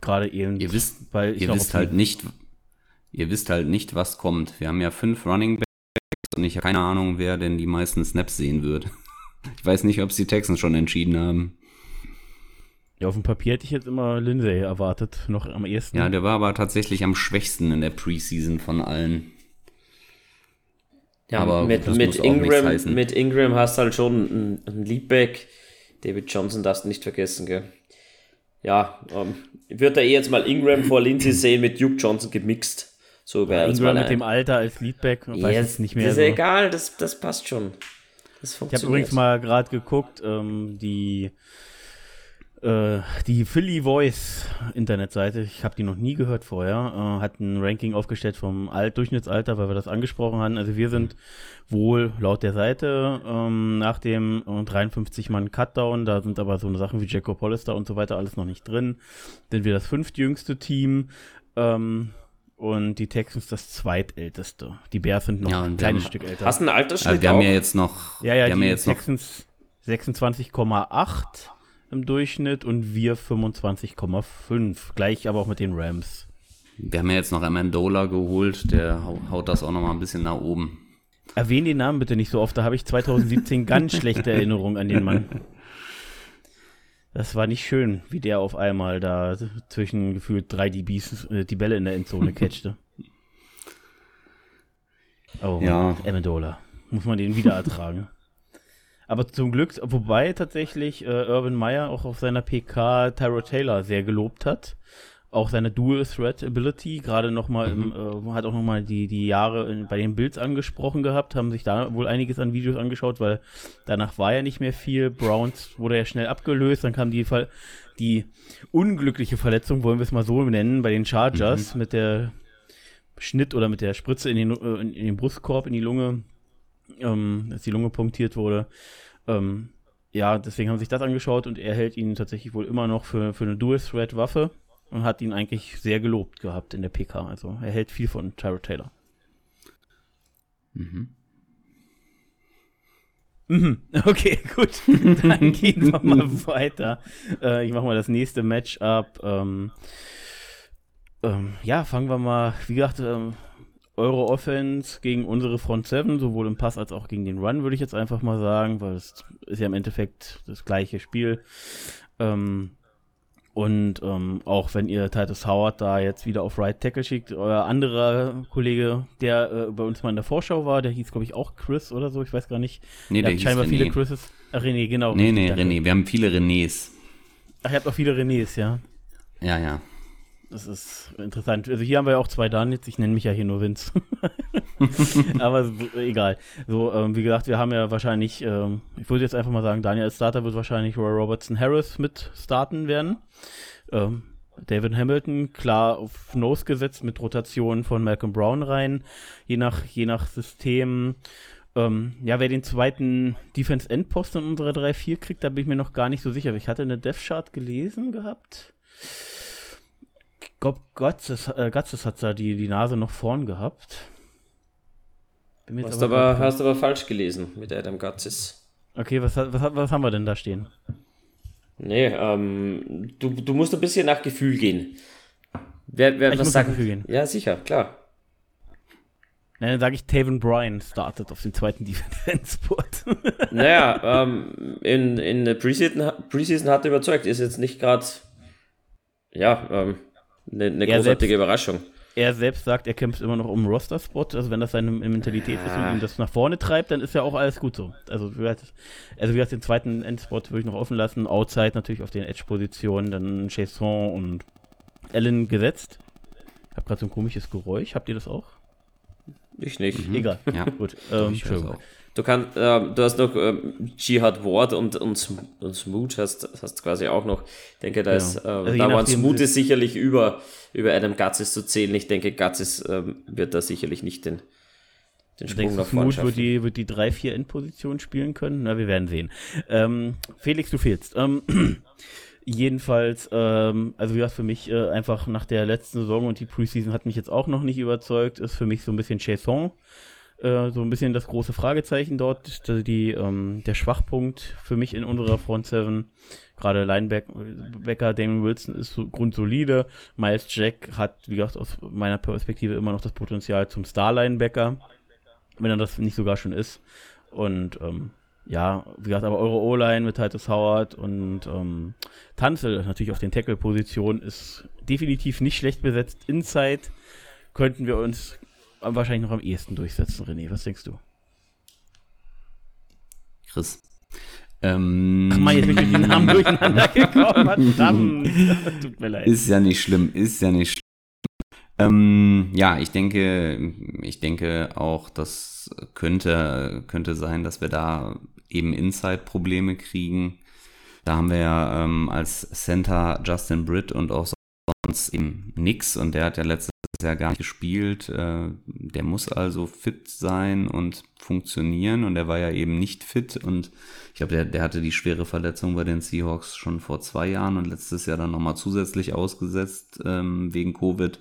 gerade eben, Ihr wisst, weil ihr wisst halt nicht, ihr wisst halt nicht, was kommt. Wir haben ja fünf Running Backs und ich habe keine Ahnung, wer denn die meisten Snaps sehen wird. Ich weiß nicht, ob es die Texans schon entschieden haben. Ja, auf dem Papier hätte ich jetzt immer Lindsay erwartet, noch am ehesten. Ja, der war aber tatsächlich am schwächsten in der Preseason von allen. Ja, Aber mit, mit, Ingram, mit Ingram hast du halt schon einen, einen Leadback. David Johnson darfst du nicht vergessen, gell? Ja, ähm, ich würde da eh jetzt mal Ingram vor Lindsay sehen mit Duke Johnson gemixt. So wäre jetzt Ingram mal mit dem. Alter als Leadback, weiß Ja, jetzt nicht mehr. Das ist so. ja egal, das, das passt schon. Das Ich habe funktioniert. übrigens mal gerade geguckt, ähm, die die Philly Voice Internetseite, ich habe die noch nie gehört vorher, äh, hat ein Ranking aufgestellt vom Alt Durchschnittsalter, weil wir das angesprochen haben. Also wir sind wohl laut der Seite ähm, nach dem äh, 53 Mann Cutdown, da sind aber so eine Sachen wie Jacob Hollister und so weiter alles noch nicht drin, sind wir das fünftjüngste Team. Ähm, und die Texans das zweitälteste. Die Bears sind noch Ja, ein kleines haben- Stück älter. Hast du einen Altersschnitt Also wir haben auch? ja jetzt noch, Ja, ja, haben die ja jetzt noch, Texans 26,8 im Durchschnitt und wir 25,5. Gleich aber auch mit den Rams. wir haben ja jetzt noch Amendola geholt, der hau- haut das auch noch mal ein bisschen nach oben. Erwähne den Namen bitte nicht so oft, da habe ich 2017 ganz schlechte Erinnerungen an den Mann. Das war nicht schön, wie der auf einmal da zwischen gefühlt drei DBs äh, die Bälle in der Endzone catchte. Oh, ja. Amendola. Muss man den wieder ertragen. Aber zum Glück, wobei tatsächlich äh, Urban Meyer auch auf seiner PK Tyro Taylor sehr gelobt hat. Auch seine Dual Threat Ability, gerade nochmal Mhm. äh, hat auch nochmal die, die Jahre in, bei den Bills angesprochen gehabt, haben sich da wohl einiges an Videos angeschaut, weil danach war ja nicht mehr viel. Browns wurde ja schnell abgelöst, dann kam die, Ver die unglückliche Verletzung, wollen wir es mal so nennen, bei den Chargers Mhm. mit der Schnitt oder mit der Spritze in den, äh, in den Brustkorb, in die Lunge. Ähm, dass die Lunge punktiert wurde. Ähm, ja, deswegen haben sie sich das angeschaut und er hält ihn tatsächlich wohl immer noch für, für eine Dual-Threat-Waffe und hat ihn eigentlich sehr gelobt gehabt in der PK. Also er hält viel von Tyrod Taylor. Mhm. Mhm. Okay, gut. Dann gehen wir mal weiter. Äh, ich mache mal das nächste Matchup. Ähm, ähm, ja, fangen wir mal, wie gesagt, ähm, eure Offense gegen unsere Front 7, sowohl im Pass als auch gegen den Run, würde ich jetzt einfach mal sagen, weil es ist ja im Endeffekt das gleiche Spiel. Ähm, und ähm, auch wenn ihr Titus Howard da jetzt wieder auf Right Tackle schickt, euer anderer Kollege, der äh, bei uns mal in der Vorschau war, der hieß, glaube ich, auch Chris oder so, ich weiß gar nicht. Nee, der hieß scheinbar René. viele Chrises. Ach, René, genau. Nee, nee, danke. René. Wir haben viele Renés. Ach, ihr habt auch viele Renés, ja. Ja, ja. Das ist interessant. Also hier haben wir ja auch zwei Daniels. Ich nenne mich ja hier nur Vince. Aber so, egal. So, ähm, wie gesagt, wir haben ja wahrscheinlich, ähm, ich würde jetzt einfach mal sagen, Daniel als Starter wird wahrscheinlich Roy Robertson Harris mit starten werden. Ähm, David Hamilton, klar auf Nose gesetzt mit Rotation von Malcolm Brown rein, je nach, je nach System. Ähm, ja, wer den zweiten Defense-End-Posten in unserer 3-4 kriegt, da bin ich mir noch gar nicht so sicher. Ich hatte eine Death-Chart gelesen gehabt. Gottes, äh, Gottes hat da die, die Nase noch vorn gehabt. Jetzt Hast aber hast aber falsch gelesen mit Adam Gutzis. Okay, was, was, was haben wir denn da stehen? Nee, ähm, du, du musst ein bisschen nach Gefühl gehen. Wer, wer, Ich was muss nach sagt- Gefühl gehen. Ja, sicher, klar. Na, dann sage ich, Taven Bryan startet auf dem zweiten Defense-Spot. Naja, ähm, in, in der Preseason, Preseason hat er überzeugt. Ist jetzt nicht gerade, ja, ähm, eine, eine großartige selbst- Überraschung. er selbst sagt, er kämpft immer noch um Roster-Spot. Also wenn das seine Mentalität ist und ihm das nach vorne treibt, dann ist ja auch alles gut so. Also wie gesagt, also den zweiten Endspot würde ich noch offen lassen. Outside natürlich auf den Edge-Positionen, dann Chasson und Allen gesetzt. Ich habe gerade so ein komisches Geräusch. Habt ihr das auch? Ich nicht. Egal. Ja. Gut. Ähm, Ich auch. Du kannst, ähm, du hast noch ähm, Jihad Ward und, und, und Smoot hast, hast quasi auch noch. Ich denke, da Genau. ist, äh, Also da waren Smoot ist sicherlich über, über Adam Gutzis zu zählen. Ich denke, Gutzis ähm, wird da sicherlich nicht den, den Sprung Denkst nach vorne Smooth wird schaffen. die, wird die 3-4-Endposition spielen können? Na, wir werden sehen. Ähm, Felix, du fehlst. Ähm, jedenfalls, ähm, also wie gesagt, für mich äh, einfach nach der letzten Saison und die Preseason hat mich jetzt auch noch nicht überzeugt, ist für mich so ein bisschen Chasson. Äh, so ein bisschen das große Fragezeichen dort, die, ähm, der Schwachpunkt für mich in unserer Front 7. Gerade Linebacker Damon Wilson ist so grundsolide. Miles Jack hat, wie gesagt, aus meiner Perspektive immer noch das Potenzial zum Star-Linebacker wenn er das nicht sogar schon ist. Und ähm, ja, wie gesagt, aber eure O-Line mit Titus Howard und ähm, Tanzel natürlich auf den Tackle-Positionen ist definitiv nicht schlecht besetzt. Inside könnten wir uns wahrscheinlich noch am ehesten durchsetzen, René. Was denkst du? Chris. Ähm, Ach man, jetzt bin ich mit den Namen durcheinander gekommen. Verdammt. Tut mir leid. Ist ja nicht schlimm, ist ja nicht schlimm. Ähm, ja, ich denke, ich denke auch, das könnte, könnte sein, dass wir da eben Inside-Probleme kriegen. Da haben wir ja ähm, als Center Justin Britt und auch sonst eben nix und der hat ja letztes Jahr gar nicht gespielt. Äh, der muss also fit sein und funktionieren und der war ja eben nicht fit und ich glaube, der, der hatte die schwere Verletzung bei den Seahawks schon vor zwei Jahren und letztes Jahr dann nochmal zusätzlich ausgesetzt ähm, wegen Covid.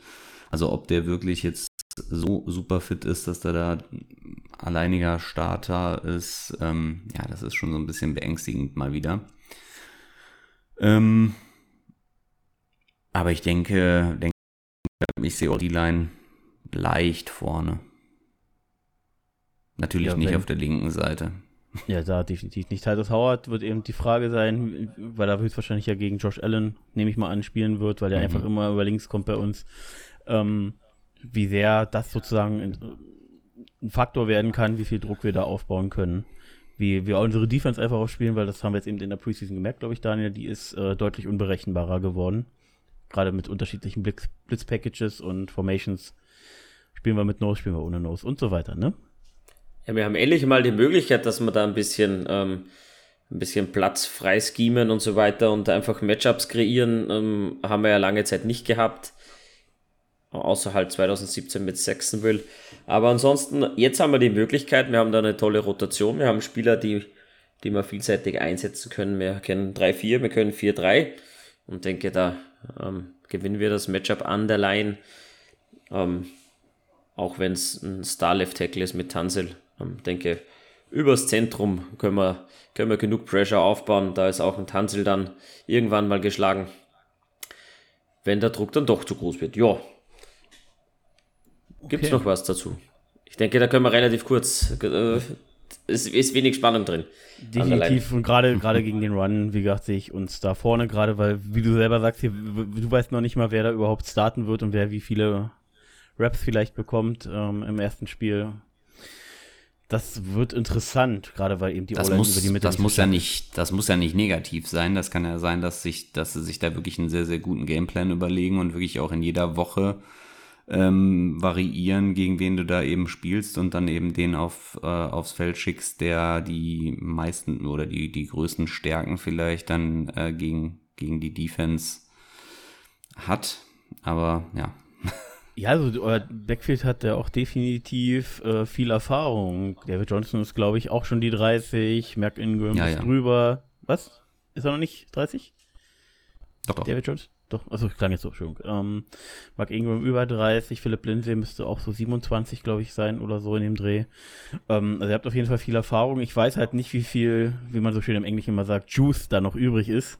Also ob der wirklich jetzt so super fit ist, dass der da alleiniger Starter ist, ähm, ja, das ist schon so ein bisschen beängstigend mal wieder. Ähm, aber ich denke, denke ich sehe auch die Line leicht vorne. Natürlich Ja, nicht auf der linken Seite. Ja, da definitiv nicht. Titus Howard wird eben die Frage sein, weil er höchstwahrscheinlich ja gegen Josh Allen, nehme ich mal an, spielen wird, weil der Mhm. einfach immer über links kommt bei uns. Ähm, wie sehr das sozusagen ein, ein Faktor werden kann, wie viel Druck wir da aufbauen können. Wie wir unsere Defense einfach aufspielen, weil das haben wir jetzt eben in der Preseason gemerkt, glaube ich, Daniel, die ist äh, deutlich unberechenbarer geworden. Gerade mit unterschiedlichen Blitz- Blitz-Packages und Formations. Spielen wir mit Nose, spielen wir ohne Nose und so weiter, ne? Ja, wir haben endlich mal die Möglichkeit, dass wir da ein bisschen, ähm, ein bisschen Platz frei schemen und so weiter und einfach Matchups kreieren, ähm, haben wir ja lange Zeit nicht gehabt. außer halt 2017 mit Saxonville. Aber ansonsten, jetzt haben wir die Möglichkeit, wir haben da eine tolle Rotation, wir haben Spieler, die, die wir vielseitig einsetzen können. Wir können 3-4, wir können 4-3 und denke, da ähm, gewinnen wir das Matchup an der Line. Ähm, auch wenn es ein Star Left Tackle ist mit Tansel. Ähm, denke, übers Zentrum können wir, können wir genug Pressure aufbauen. Da ist auch ein Tansel dann irgendwann mal geschlagen, wenn der Druck dann doch zu groß wird. Ja. Gibt es okay. noch was dazu? Ich denke, da können wir relativ kurz. Äh, es ist wenig Spannung drin. Definitiv und gerade gerade gegen den Run, wie gesagt, sehe ich uns da vorne gerade, weil wie du selber sagst, hier, du weißt noch nicht mal, wer da überhaupt starten wird und wer wie viele Raps vielleicht bekommt ähm, im ersten Spiel. Das wird interessant, gerade weil eben die das muss, über die Mitte das muss ja nicht, das muss ja nicht negativ sein. Das kann ja sein, dass sich, dass sie sich da wirklich einen sehr, sehr guten Gameplan überlegen und wirklich auch in jeder Woche ähm, variieren, gegen wen du da eben spielst und dann eben den auf, äh, aufs Feld schickst, der die meisten oder die, die größten Stärken vielleicht dann äh, gegen, gegen die Defense hat. Aber ja, ja, also euer Backfield hat ja auch definitiv äh, viel Erfahrung. David Johnson ist, glaube ich, auch schon die 30. Merk Ingram ja, ist ja. drüber. Was? Ist er noch nicht 30? Doch, doch. David Johnson? Doch, also klang jetzt so, schön. Ähm, Mark Ingram über 30, Philipp Lindsay müsste auch so 27, glaube ich, sein oder so in dem Dreh. Ähm, also ihr habt auf jeden Fall viel Erfahrung. Ich weiß halt nicht, wie viel, wie man so schön im Englischen immer sagt, Juice da noch übrig ist.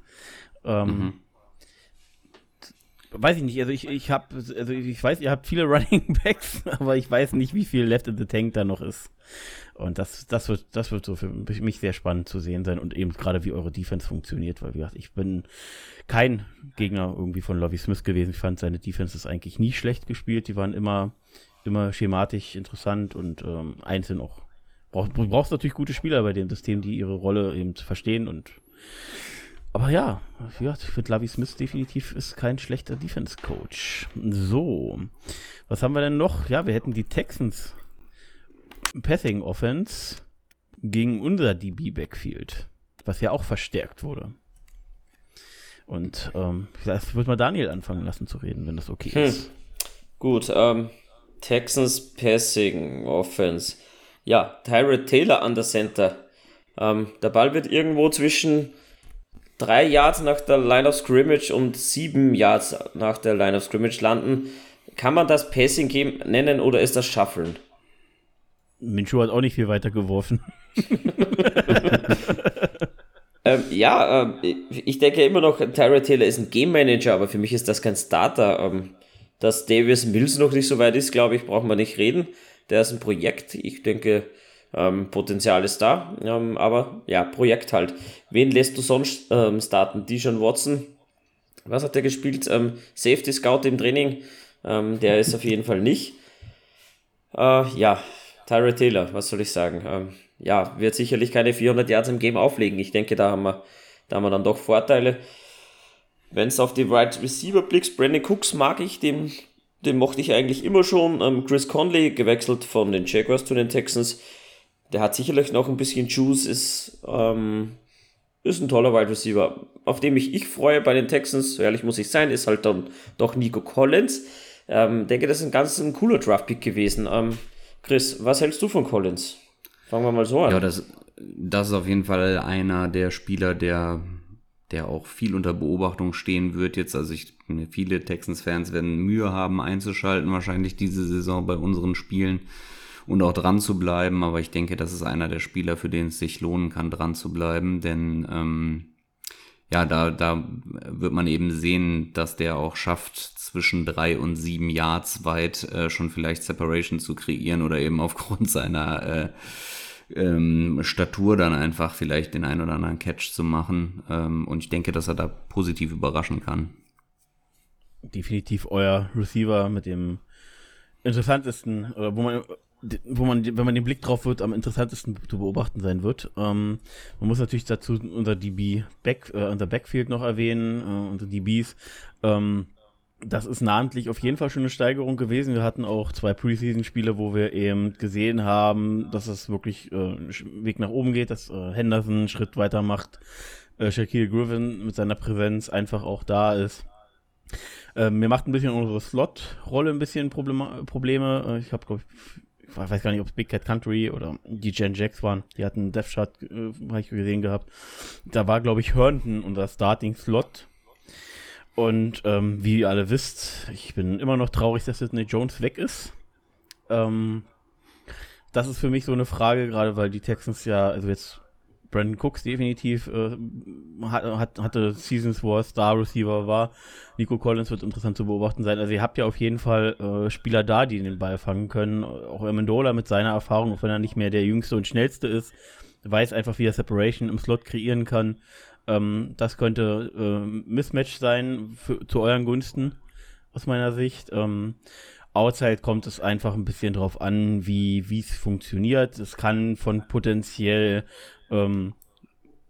Ähm, mhm weiß ich nicht, also ich, ich habe, also ich weiß, ihr habt viele Running Backs, aber ich weiß nicht, wie viel Left in the Tank da noch ist. Und das, das wird, das wird so für mich sehr spannend zu sehen sein und eben gerade wie eure Defense funktioniert, weil wie gesagt, ich bin kein Gegner irgendwie von Lovie Smith gewesen. Ich fand seine Defense ist eigentlich nie schlecht gespielt. Die waren immer, immer schematisch interessant und ähm, einzeln auch. Brauch, du brauchst natürlich gute Spieler bei dem System, die ihre Rolle eben verstehen und aber ja, ja ich finde, Lavi Smith definitiv ist kein schlechter Defense-Coach. So, was haben wir denn noch? Ja, wir hätten die Texans Passing Offense gegen unser DB Backfield, was ja auch verstärkt wurde. Und ähm, vielleicht würde mal Daniel anfangen lassen zu reden, wenn das okay hm. ist. Gut, ähm, Texans Passing Offense. Ja, Tyrod Taylor an der Center. Ähm, der Ball wird irgendwo zwischen drei Yards nach der Line of Scrimmage und sieben Yards nach der Line of Scrimmage landen. Kann man das Passing Game nennen oder ist das Shuffeln? Minshew hat auch nicht viel weiter geworfen. ähm, ja, äh, ich denke immer noch, Tyrod Taylor ist ein Game Manager, aber für mich ist das kein Starter. Ähm, dass Davis Mills noch nicht so weit ist, glaube ich, brauchen wir nicht reden. Der ist ein Projekt. Ich denke, ähm, Potenzial ist da, ähm, aber ja, Projekt halt. Wen lässt du sonst ähm, starten? Dijon Watson, was hat der gespielt? Ähm, Safety Scout im Training, ähm, der ist auf jeden Fall nicht. Äh, ja, Tyra Taylor, was soll ich sagen? Ähm, ja, wird sicherlich keine 400 Yards im Game auflegen. Ich denke, da haben wir, da haben wir dann doch Vorteile. Wenn es auf die Wide right Receiver blickst, Brandon Cooks mag ich, den, den mochte ich eigentlich immer schon. Chris Conley gewechselt von den Jaguars zu den Texans der hat sicherlich noch ein bisschen Juice, ist, ähm, ist ein toller Wide Receiver. Auf dem ich ich freue bei den Texans, so ehrlich muss ich sein, ist halt dann doch Nico Collins. Ähm, denke, das ist ein ganz ein cooler Draft-Pick gewesen. Ähm, Chris, was hältst du von Collins? Fangen wir mal so an. Ja, das, das ist auf jeden Fall einer der Spieler, der, der auch viel unter Beobachtung stehen wird jetzt. Also ich, viele Texans-Fans werden Mühe haben einzuschalten, wahrscheinlich diese Saison bei unseren Spielen und auch dran zu bleiben. Aber ich denke, das ist einer der Spieler, für den es sich lohnen kann, dran zu bleiben, denn ähm, ja, da, da wird man eben sehen, dass der auch schafft, zwischen drei und sieben Yards weit äh, schon vielleicht Separation zu kreieren oder eben aufgrund seiner äh, ähm, Statur dann einfach vielleicht den ein oder anderen Catch zu machen. Ähm, und ich denke, dass er da positiv überraschen kann. Definitiv euer Receiver mit dem interessantesten, oder wo man wo man, wenn man den Blick drauf wird, am interessantesten zu beobachten sein wird. Ähm, man muss natürlich dazu unser DB Back, äh, unser Backfield noch erwähnen, äh, unsere DBs. Ähm, das ist namentlich auf jeden Fall schon eine Steigerung gewesen. Wir hatten auch zwei Preseason-Spiele, wo wir eben gesehen haben, dass es wirklich äh, Weg nach oben geht, dass äh, Henderson einen Schritt weiter macht, äh, Shaquille Griffin mit seiner Präsenz einfach auch da ist. Äh, mir macht ein bisschen unsere Slot-Rolle ein bisschen Probleme. Probleme. Äh, ich habe, glaube ich, ich weiß gar nicht, ob es Big Cat Country oder die Gen Jacks waren. Die hatten Death Shot, äh, habe ich gesehen gehabt. Da war, glaube ich, Herndon unser Starting-Slot. Und ähm, wie ihr alle wisst, ich bin immer noch traurig, dass Sidney Jones weg ist. Ähm, das ist für mich so eine Frage, gerade weil die Texans ja, also jetzt Brandon Cooks definitiv äh, hat, hatte Seasons, wo er Star Receiver war. Nico Collins wird interessant zu beobachten sein. Also ihr habt ja auf jeden Fall äh, Spieler da, die den Ball fangen können. Auch Amendola mit seiner Erfahrung, auch wenn er nicht mehr der jüngste und schnellste ist, weiß einfach, wie er Separation im Slot kreieren kann. Ähm, das könnte äh, Mismatch sein für, zu euren Gunsten, aus meiner Sicht. Ähm, Outside kommt es einfach ein bisschen drauf an, wie es funktioniert. Es kann von potenziell ähm,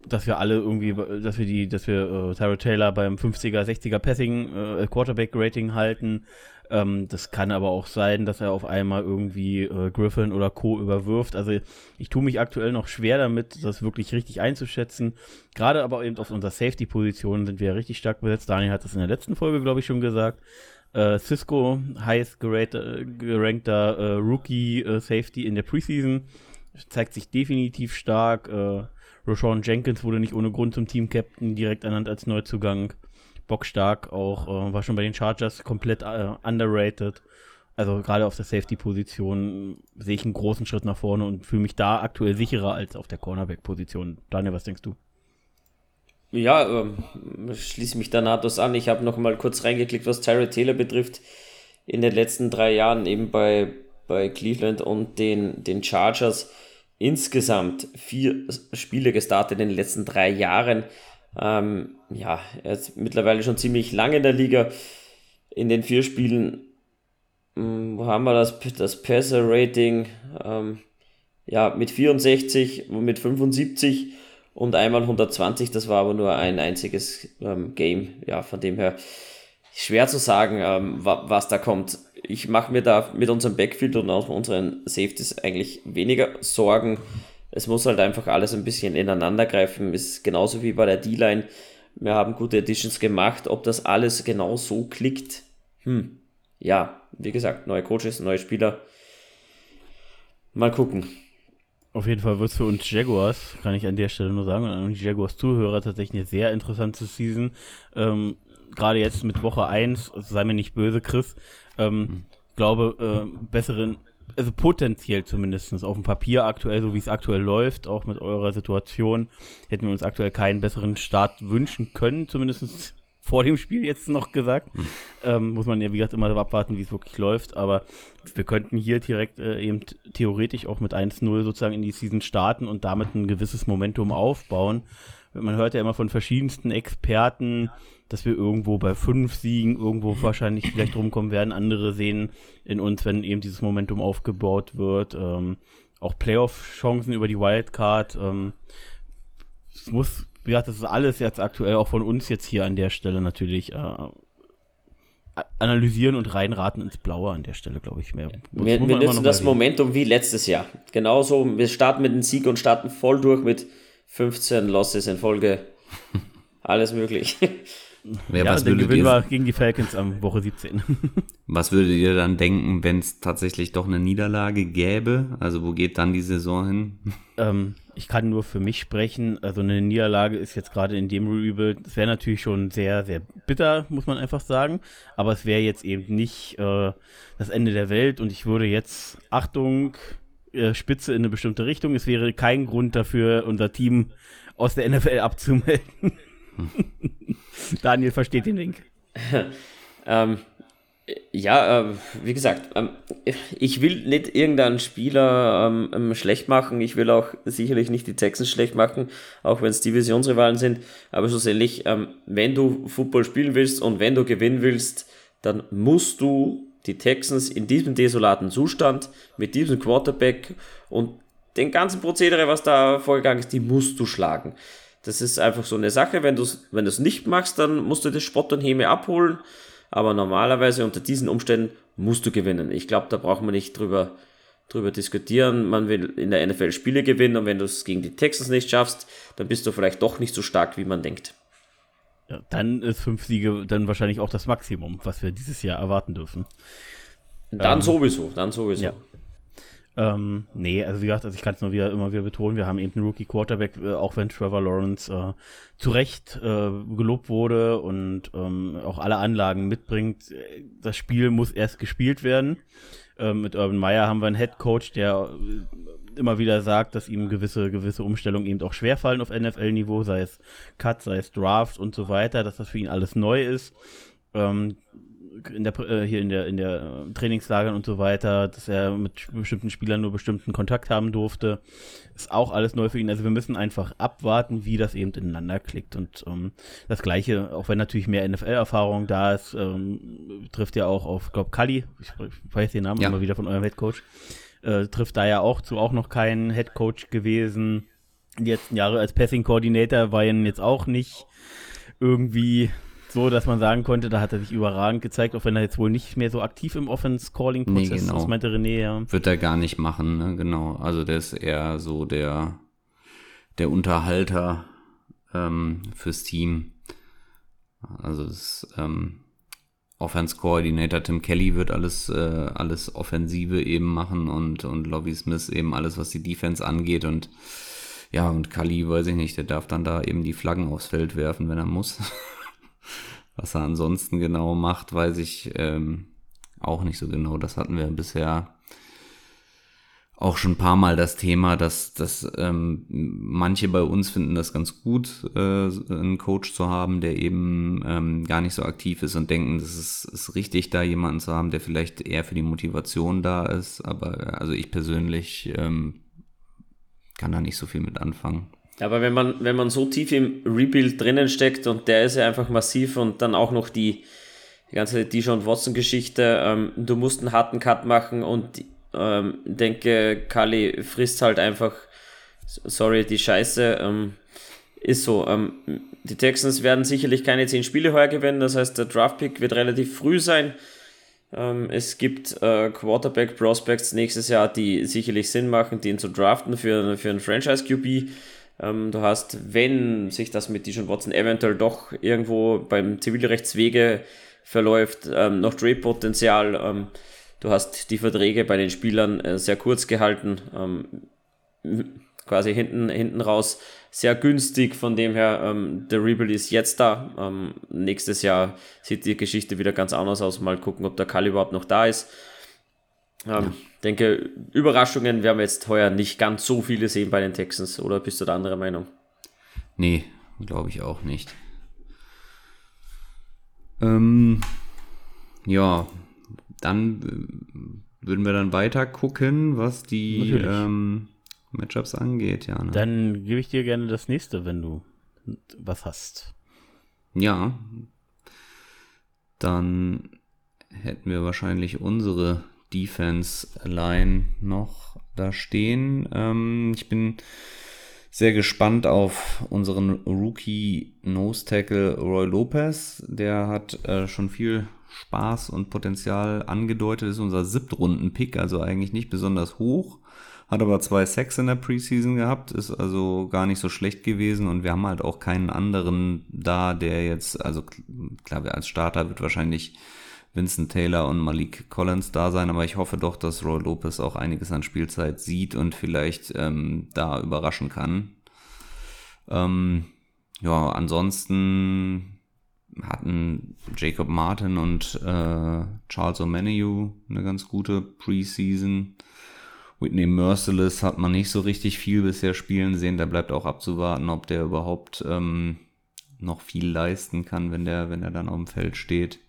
dass wir alle irgendwie, dass wir die, dass wir äh, Tyra Taylor beim 50er, 60er Passing äh, Quarterback Rating halten. Ähm, das kann aber auch sein, dass er auf einmal irgendwie äh, Griffin oder Co. überwirft. Also ich tue mich aktuell noch schwer damit, das wirklich richtig einzuschätzen. Gerade aber eben auf unserer Safety-Position sind wir richtig stark besetzt. Daniel hat das in der letzten Folge, glaube ich, schon gesagt. Äh, Cisco, heiß gerankter, gerankter äh, Rookie äh, Safety in der Preseason zeigt sich definitiv stark. Äh, Rashawn Jenkins wurde nicht ohne Grund zum Team-Captain direkt ernannt als Neuzugang. Bockstark auch, äh, war schon bei den Chargers komplett äh, underrated. Also gerade auf der Safety-Position sehe ich einen großen Schritt nach vorne und fühle mich da aktuell sicherer als auf der Cornerback-Position. Daniel, was denkst du? Ja, ähm, schließe mich da nahtlos an. Ich habe noch mal kurz reingeklickt, was Tyrell Taylor betrifft. In den letzten drei Jahren eben bei, bei Cleveland und den, den Chargers insgesamt vier Spiele gestartet in den letzten drei Jahren. Ähm, ja, er ist mittlerweile schon ziemlich lange in der Liga. In den vier Spielen, ähm, wo haben wir das, das Passer-Rating? Ähm, ja, mit 64 und mit 75 und einmal 120. Das war aber nur ein einziges ähm, Game. Ja, von dem her schwer zu sagen, ähm, was da kommt ich mache mir da mit unserem Backfield und auch unseren Safeties eigentlich weniger Sorgen. Es muss halt einfach alles ein bisschen ineinander greifen. Ist genauso wie bei der D-Line. Wir haben gute Additions gemacht. Ob das alles genau so klickt, hm, ja, wie gesagt, neue Coaches, neue Spieler. Mal gucken. Auf jeden Fall wird es für uns Jaguars, kann ich an der Stelle nur sagen, und an die Jaguars-Zuhörer tatsächlich eine sehr interessante Season. Ähm, Gerade jetzt mit Woche 1, sei mir nicht böse, Chris, ähm, glaube, äh, besseren, also potenziell zumindest auf dem Papier aktuell, so wie es aktuell läuft, auch mit eurer Situation, hätten wir uns aktuell keinen besseren Start wünschen können, zumindest vor dem Spiel jetzt noch gesagt. Mhm. Ähm, muss man ja, wie gesagt, immer abwarten, wie es wirklich läuft. Aber wir könnten hier direkt äh, eben theoretisch auch mit 1-0 sozusagen in die Season starten und damit ein gewisses Momentum aufbauen. Man hört ja immer von verschiedensten Experten, dass wir irgendwo bei fünf Siegen irgendwo wahrscheinlich vielleicht rumkommen werden. Andere sehen in uns, wenn eben dieses Momentum aufgebaut wird, ähm, auch Playoff-Chancen über die Wildcard. Ähm, es muss, wie gesagt, das ist alles jetzt aktuell auch von uns jetzt hier an der Stelle natürlich äh, analysieren und reinraten ins Blaue an der Stelle, glaube ich. Mehr. Wir, wir nutzen das Momentum wie letztes Jahr. Genauso, wir starten mit dem Sieg und starten voll durch mit 15 Losses in Folge. Alles möglich. Ja, ja was der Gewinn war gegen die Falcons am Woche 17. was würdet ihr dann denken, wenn es tatsächlich doch eine Niederlage gäbe? Also wo geht dann die Saison hin? Ähm, ich kann nur für mich sprechen. Also eine Niederlage ist jetzt gerade in dem Rebuild, es wäre natürlich schon sehr, sehr bitter, muss man einfach sagen. Aber es wäre jetzt eben nicht äh, das Ende der Welt und ich würde jetzt, Achtung, äh, Spitze in eine bestimmte Richtung. Es wäre kein Grund dafür, unser Team aus der NFL abzumelden. Daniel versteht den Link. ähm, ja, äh, wie gesagt, ähm, ich will nicht irgendeinen Spieler ähm, ähm, schlecht machen. Ich will auch sicherlich nicht die Texans schlecht machen, auch wenn es Divisionsrivalen sind. Aber schlussendlich, ähm, wenn du Football spielen willst und wenn du gewinnen willst, dann musst du die Texans in diesem desolaten Zustand mit diesem Quarterback und den ganzen Prozedere, was da vorgegangen ist, die musst du schlagen. Das ist einfach so eine Sache. Wenn du es wenn nicht machst, dann musst du das Spott und Häme abholen. Aber normalerweise unter diesen Umständen musst du gewinnen. Ich glaube, da braucht man nicht drüber, drüber diskutieren. Man will in der NFL Spiele gewinnen und wenn du es gegen die Texans nicht schaffst, dann bist du vielleicht doch nicht so stark, wie man denkt. Ja, dann ist fünf Siege dann wahrscheinlich auch das Maximum, was wir dieses Jahr erwarten dürfen. Dann ähm, sowieso, dann sowieso. Ja. Ähm, nee, also wie gesagt, also ich kann es nur wieder, immer wieder betonen, wir haben eben einen Rookie-Quarterback, äh, auch wenn Trevor Lawrence äh, zu Recht äh, gelobt wurde und ähm, auch alle Anlagen mitbringt. Das Spiel muss erst gespielt werden. Ähm, mit Urban Meyer haben wir einen Head Coach, der äh, immer wieder sagt, dass ihm gewisse, gewisse Umstellungen eben auch schwerfallen auf NFL-Niveau, sei es Cut, sei es Draft und so weiter, dass das für ihn alles neu ist. Ähm, in der, äh, hier in der, in der äh, Trainingslagern und so weiter, dass er mit bestimmten Spielern nur bestimmten Kontakt haben durfte. Ist auch alles neu für ihn. Also wir müssen einfach abwarten, wie das eben ineinander klickt. Und ähm, das Gleiche, auch wenn natürlich mehr NFL-Erfahrung da ist, ähm, trifft ja auch auf, glaube Kali, ich, ich weiß den Namen ja. immer wieder von eurem Headcoach, äh, trifft da ja auch zu auch noch kein Headcoach gewesen. Die letzten Jahre als Passing-Coordinator war ihn jetzt auch nicht irgendwie so, dass man sagen konnte, da hat er sich überragend gezeigt, auch wenn er jetzt wohl nicht mehr so aktiv im Offense-Calling-Prozess nee, genau. ist, meinte René, ja. Wird er gar nicht machen, ne? genau. Also der ist eher so der, der Unterhalter ähm, fürs Team. Also das ähm, Offense-Coordinator Tim Kelly wird alles, äh, alles Offensive eben machen und, und Lovie Smith eben alles, was die Defense angeht und ja, und Kali, weiß ich nicht, der darf dann da eben die Flaggen aufs Feld werfen, wenn er muss. Was er ansonsten genau macht, weiß ich ähm, auch nicht so genau. Das hatten wir bisher auch schon ein paar Mal das Thema, dass, dass ähm, manche bei uns finden das ganz gut, äh, einen Coach zu haben, der eben ähm, gar nicht so aktiv ist und denken, das ist, ist richtig, da jemanden zu haben, der vielleicht eher für die Motivation da ist. Aber also ich persönlich ähm, kann da nicht so viel mit anfangen. Aber wenn man, wenn man so tief im Rebuild drinnen steckt und der ist ja einfach massiv und dann auch noch die, die ganze Dijon Watson-Geschichte, ähm, du musst einen harten Cut machen und ähm, denke, Kali frisst halt einfach, sorry, die Scheiße, ähm, ist so. Ähm, die Texans werden sicherlich keine 10 Spiele heuer gewinnen, das heißt, der Draft-Pick wird relativ früh sein. Ähm, es gibt äh, Quarterback-Prospects nächstes Jahr, die sicherlich Sinn machen, den zu draften für, für einen Franchise-QB. Ähm, du hast, wenn sich das mit Dijon Watson eventuell doch irgendwo beim Zivilrechtswege verläuft, ähm, noch Trade-Potenzial. Ähm, du hast die Verträge bei den Spielern äh, sehr kurz gehalten, ähm, quasi hinten, hinten raus sehr günstig. Von dem her, ähm, der Rebuild ist jetzt da. Ähm, nächstes Jahr sieht die Geschichte wieder ganz anders aus. Mal gucken, ob der Kali überhaupt noch da ist. Ähm, ja. denke, Überraschungen werden wir jetzt heuer nicht ganz so viele sehen bei den Texans, oder bist du da anderer Meinung? Nee, glaube ich auch nicht. Ähm, ja, dann äh, würden wir dann weiter gucken, was die ähm, Matchups angeht, ja. Ne? Dann gebe ich dir gerne das nächste, wenn du was hast. Ja. Dann hätten wir wahrscheinlich unsere Defense Line noch da stehen. Ähm, ich bin sehr gespannt auf unseren Rookie Nose Tackle Roy Lopez. Der hat äh, schon viel Spaß und Potenzial angedeutet. Ist unser Siebtrunden-Pick, also eigentlich nicht besonders hoch. Hat aber zwei Sacks in der Preseason gehabt, ist also gar nicht so schlecht gewesen und wir haben halt auch keinen anderen da, der jetzt, also klar, als Starter wird wahrscheinlich Vincent Taylor und Malik Collins da sein, aber ich hoffe doch, dass Roy Lopez auch einiges an Spielzeit sieht und vielleicht ähm, da überraschen kann. Ähm, ja, ansonsten hatten Jacob Martin und äh, Charles O'Menu eine ganz gute Preseason. Whitney Merciless hat man nicht so richtig viel bisher spielen sehen. Da bleibt auch abzuwarten, ob der überhaupt ähm, noch viel leisten kann, wenn der, wenn er dann auf dem Feld steht.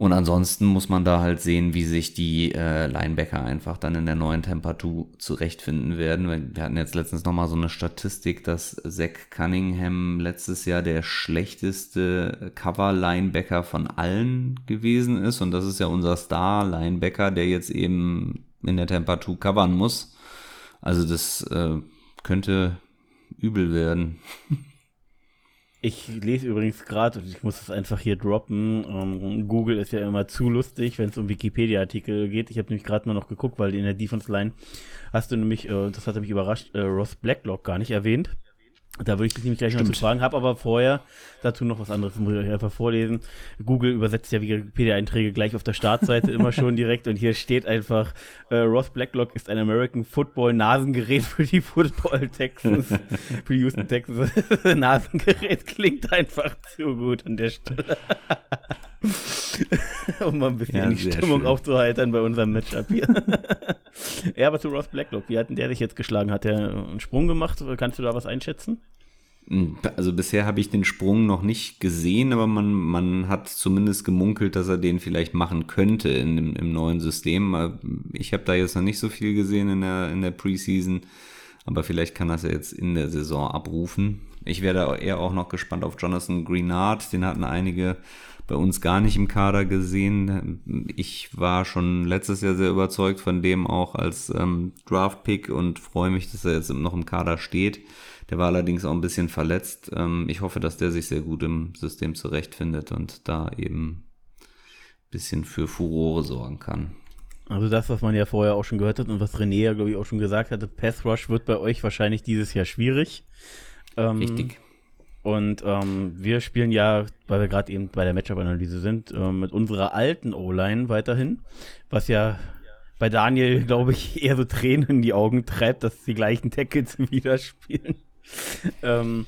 Und ansonsten muss man da halt sehen, wie sich die äh, Linebacker einfach dann in der neuen Temperatur zurechtfinden werden. Wir hatten jetzt letztens nochmal so eine Statistik, dass Zach Cunningham letztes Jahr der schlechteste Cover-Linebacker von allen gewesen ist. Und das ist ja unser Star-Linebacker, der jetzt eben in der Temperatur covern muss. Also das äh, könnte übel werden. Ich lese übrigens gerade, und ich muss es einfach hier droppen, ähm, Google ist ja immer zu lustig, wenn es um Wikipedia-Artikel geht. Ich habe nämlich gerade mal noch geguckt, weil in der Defense-Line hast du nämlich, äh, das hat mich überrascht, äh, Ross Blacklock gar nicht erwähnt. Da würde ich dich nämlich gleich noch zu fragen, habe aber vorher dazu noch was anderes, muss ich euch einfach vorlesen. Google übersetzt ja Wikipedia-Einträge gleich auf der Startseite immer schon direkt und hier steht einfach, äh, Ross Blacklock ist ein American Football Nasengerät für die Football Texans, für die Houston Texans. Nasengerät klingt einfach zu gut an der Stelle. um mal ein bisschen ja, die Stimmung schön. aufzuheitern bei unserem Matchup hier. ja, aber zu Ross Blacklock, wie hat denn der sich jetzt geschlagen? Hat er einen Sprung gemacht? Kannst du da was einschätzen? Hm, also bisher habe ich den Sprung noch nicht gesehen, aber man, man hat zumindest gemunkelt, dass er den vielleicht machen könnte in dem, im neuen System. Ich habe da jetzt noch nicht so viel gesehen in der, in der Preseason, aber vielleicht kann das ja jetzt in der Saison abrufen. Ich werde eher auch noch gespannt auf Jonathan Greenard, den hatten einige bei uns gar nicht im Kader gesehen. Ich war schon letztes Jahr sehr überzeugt von dem auch als ähm, Draft-Pick und freue mich, dass er jetzt noch im Kader steht. Der war allerdings auch ein bisschen verletzt. Ähm, ich hoffe, dass der sich sehr gut im System zurechtfindet und da eben ein bisschen für Furore sorgen kann. Also das, was man ja vorher auch schon gehört hat und was René ja, glaube ich, auch schon gesagt hatte, Path Rush wird bei euch wahrscheinlich dieses Jahr schwierig. Ähm, Richtig. Und ähm, wir spielen ja, weil wir gerade eben bei der Matchup-Analyse sind, äh, mit unserer alten O-Line weiterhin, was ja bei Daniel, glaube ich, eher so Tränen in die Augen treibt, dass die gleichen Tackles wieder spielen. ähm,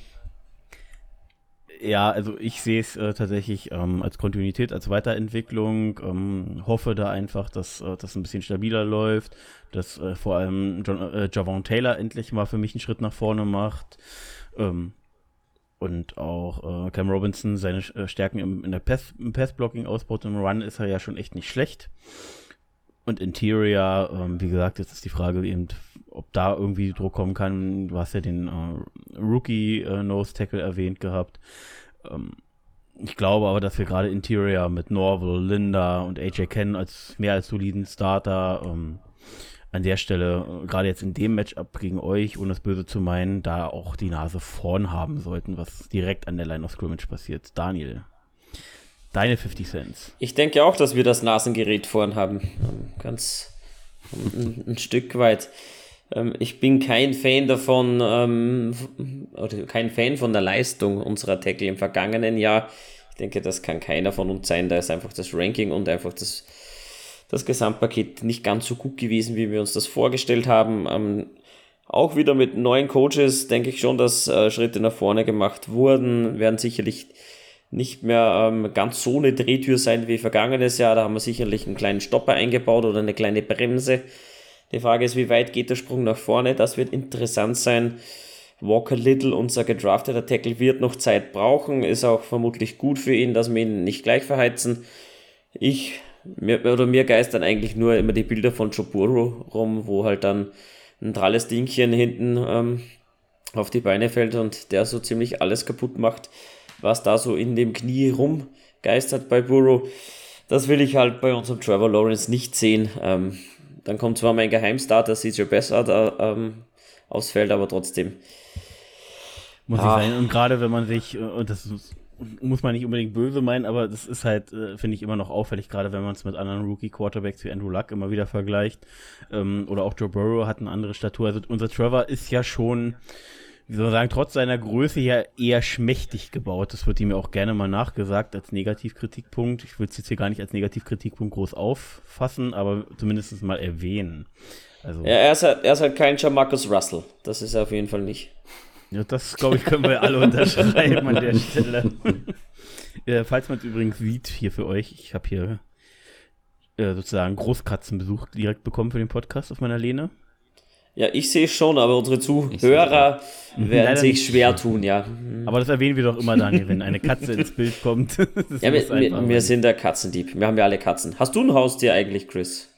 ja, also ich sehe es äh, tatsächlich ähm, als Kontinuität, als Weiterentwicklung. Ähm, hoffe da einfach, dass äh, das ein bisschen stabiler läuft, dass äh, vor allem John, äh, Javon Taylor endlich mal für mich einen Schritt nach vorne macht. Ähm, und auch äh, Cam Robinson seine äh, Stärken im, in der Pass, im Pass-Blocking ausbaut. Im Run ist er ja schon echt nicht schlecht. Und Interior, ähm, wie gesagt, jetzt ist die Frage eben, ob da irgendwie Druck kommen kann. Du hast ja den äh, Rookie äh, erwähnt gehabt. Ähm, ich glaube aber, dass wir gerade Interior mit Norval, Linda und AJ Ken als mehr als soliden Starter ähm, an der Stelle, äh, gerade jetzt in dem Matchup gegen euch, ohne das Böse zu meinen, da auch die Nase vorn haben sollten, was direkt an der Line of Scrimmage passiert. Daniel, deine 50 Cents. Ich denke auch, dass wir das Nasengerät vorn haben. Ähm, ganz ein, ein Stück weit. Ähm, ich bin kein Fan davon, ähm, oder kein Fan von der Leistung unserer Tackle im vergangenen Jahr. Ich denke, das kann keiner von uns sein. Da ist einfach das Ranking und einfach das das Gesamtpaket nicht ganz so gut gewesen, wie wir uns das vorgestellt haben. Ähm, auch wieder mit neuen Coaches denke ich schon, dass äh, Schritte nach vorne gemacht wurden, werden sicherlich nicht mehr ähm, ganz so eine Drehtür sein wie vergangenes Jahr. Da haben wir sicherlich einen kleinen Stopper eingebaut oder eine kleine Bremse. Die Frage ist, wie weit geht der Sprung nach vorne? Das wird interessant sein. Walker Little, unser gedrafteter Tackle, wird noch Zeit brauchen. Ist auch vermutlich gut für ihn, dass wir ihn nicht gleich verheizen. Ich mir, oder mir geistern eigentlich nur immer die Bilder von Joburo rum, wo halt dann ein dralles Dingchen hinten ähm, auf die Beine fällt und der so ziemlich alles kaputt macht, was da so in dem Knie rumgeistert bei Burrow. Das will ich halt bei unserem Trevor Lawrence nicht sehen. Ähm, dann kommt zwar mein Geheimstarter CJ besser da, ähm, aufs Feld, aber trotzdem. Muss ah. ich sein. Und gerade wenn man sich, äh, und das ist muss man nicht unbedingt böse meinen, aber das ist halt, äh, finde ich, immer noch auffällig, gerade wenn man es mit anderen Rookie-Quarterbacks wie Andrew Luck immer wieder vergleicht. Ähm, oder auch Joe Burrow hat eine andere Statur. Also unser Trevor ist ja schon, wie soll man sagen, trotz seiner Größe ja eher schmächtig gebaut. Das wird ihm ja auch gerne mal nachgesagt als Negativkritikpunkt. Ich will es jetzt hier gar nicht als Negativkritikpunkt groß auffassen, aber zumindest mal erwähnen. Also, ja, er ist, halt, er ist halt kein Jamarcus Russell. Das ist er auf jeden Fall nicht. Ja, das, glaube ich, können wir alle unterschreiben an der Stelle. ja, falls man es übrigens sieht, hier für euch, ich habe hier äh, sozusagen Großkatzenbesuch direkt bekommen für den Podcast auf meiner Lehne. Ja, ich sehe schon, aber unsere Zuhörer werden sich schwer tun, ja. Aber das erwähnen wir doch immer, Daniel, wenn eine Katze ins Bild kommt. ja, wir, wir, wir sind der Katzendieb. Wir haben ja alle Katzen. Hast du ein Haustier eigentlich, Chris?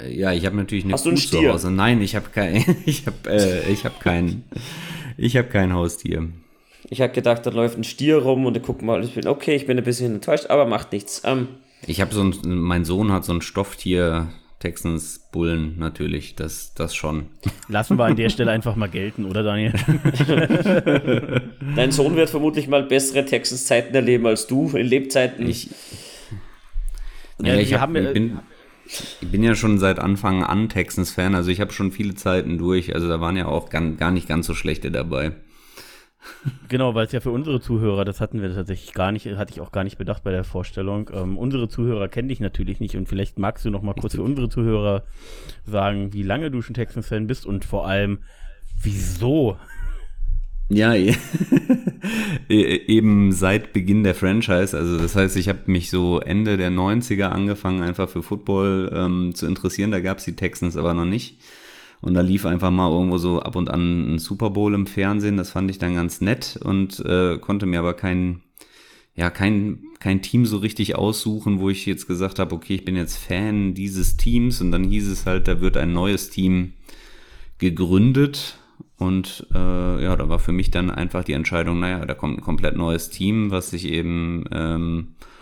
Äh, ja, ich habe natürlich eine Hast Kuh du einen Stier? zu Hause. Nein, ich habe kein, ich habe, äh, ich habe keinen. Ich habe kein Haustier. Ich habe gedacht, da läuft ein Stier rum und ich guck mal, ich bin okay, ich bin ein bisschen enttäuscht, aber macht nichts. Ähm, ich habe so ein, mein Sohn hat so ein Stofftier, Texans Bullen natürlich, das, das schon. Lassen wir an der Stelle einfach mal gelten, oder Daniel? Dein Sohn wird vermutlich mal bessere Texans-Zeiten erleben als du in Lebzeiten. Ich, ja, ich hab, bin, ich bin ja schon seit Anfang an Texans-Fan, also ich habe schon viele Zeiten durch. Also da waren ja auch gar, gar nicht ganz so schlechte dabei. Genau, weil es ja für unsere Zuhörer, das hatten wir tatsächlich gar nicht, hatte ich auch gar nicht bedacht bei der Vorstellung. Ähm, unsere Zuhörer kennen dich natürlich nicht und vielleicht magst du noch mal kurz für unsere Zuhörer sagen, wie lange du schon Texans-Fan bist und vor allem, wieso? Ja, e- eben seit Beginn der Franchise. Also das heißt, ich habe mich so Ende der 90er angefangen, einfach für Football ähm, zu interessieren. Da gab es die Texans aber noch nicht. Und da lief einfach mal irgendwo so ab und an ein Super Bowl im Fernsehen. Das fand ich dann ganz nett und äh, konnte mir aber kein, ja, kein, kein Team so richtig aussuchen, wo ich jetzt gesagt habe, okay, ich bin jetzt Fan dieses Teams. Und dann hieß es halt, da wird ein neues Team gegründet. Und äh, ja, da war für mich dann einfach die Entscheidung, naja, da kommt ein komplett neues Team, was sich eben ähm, äh,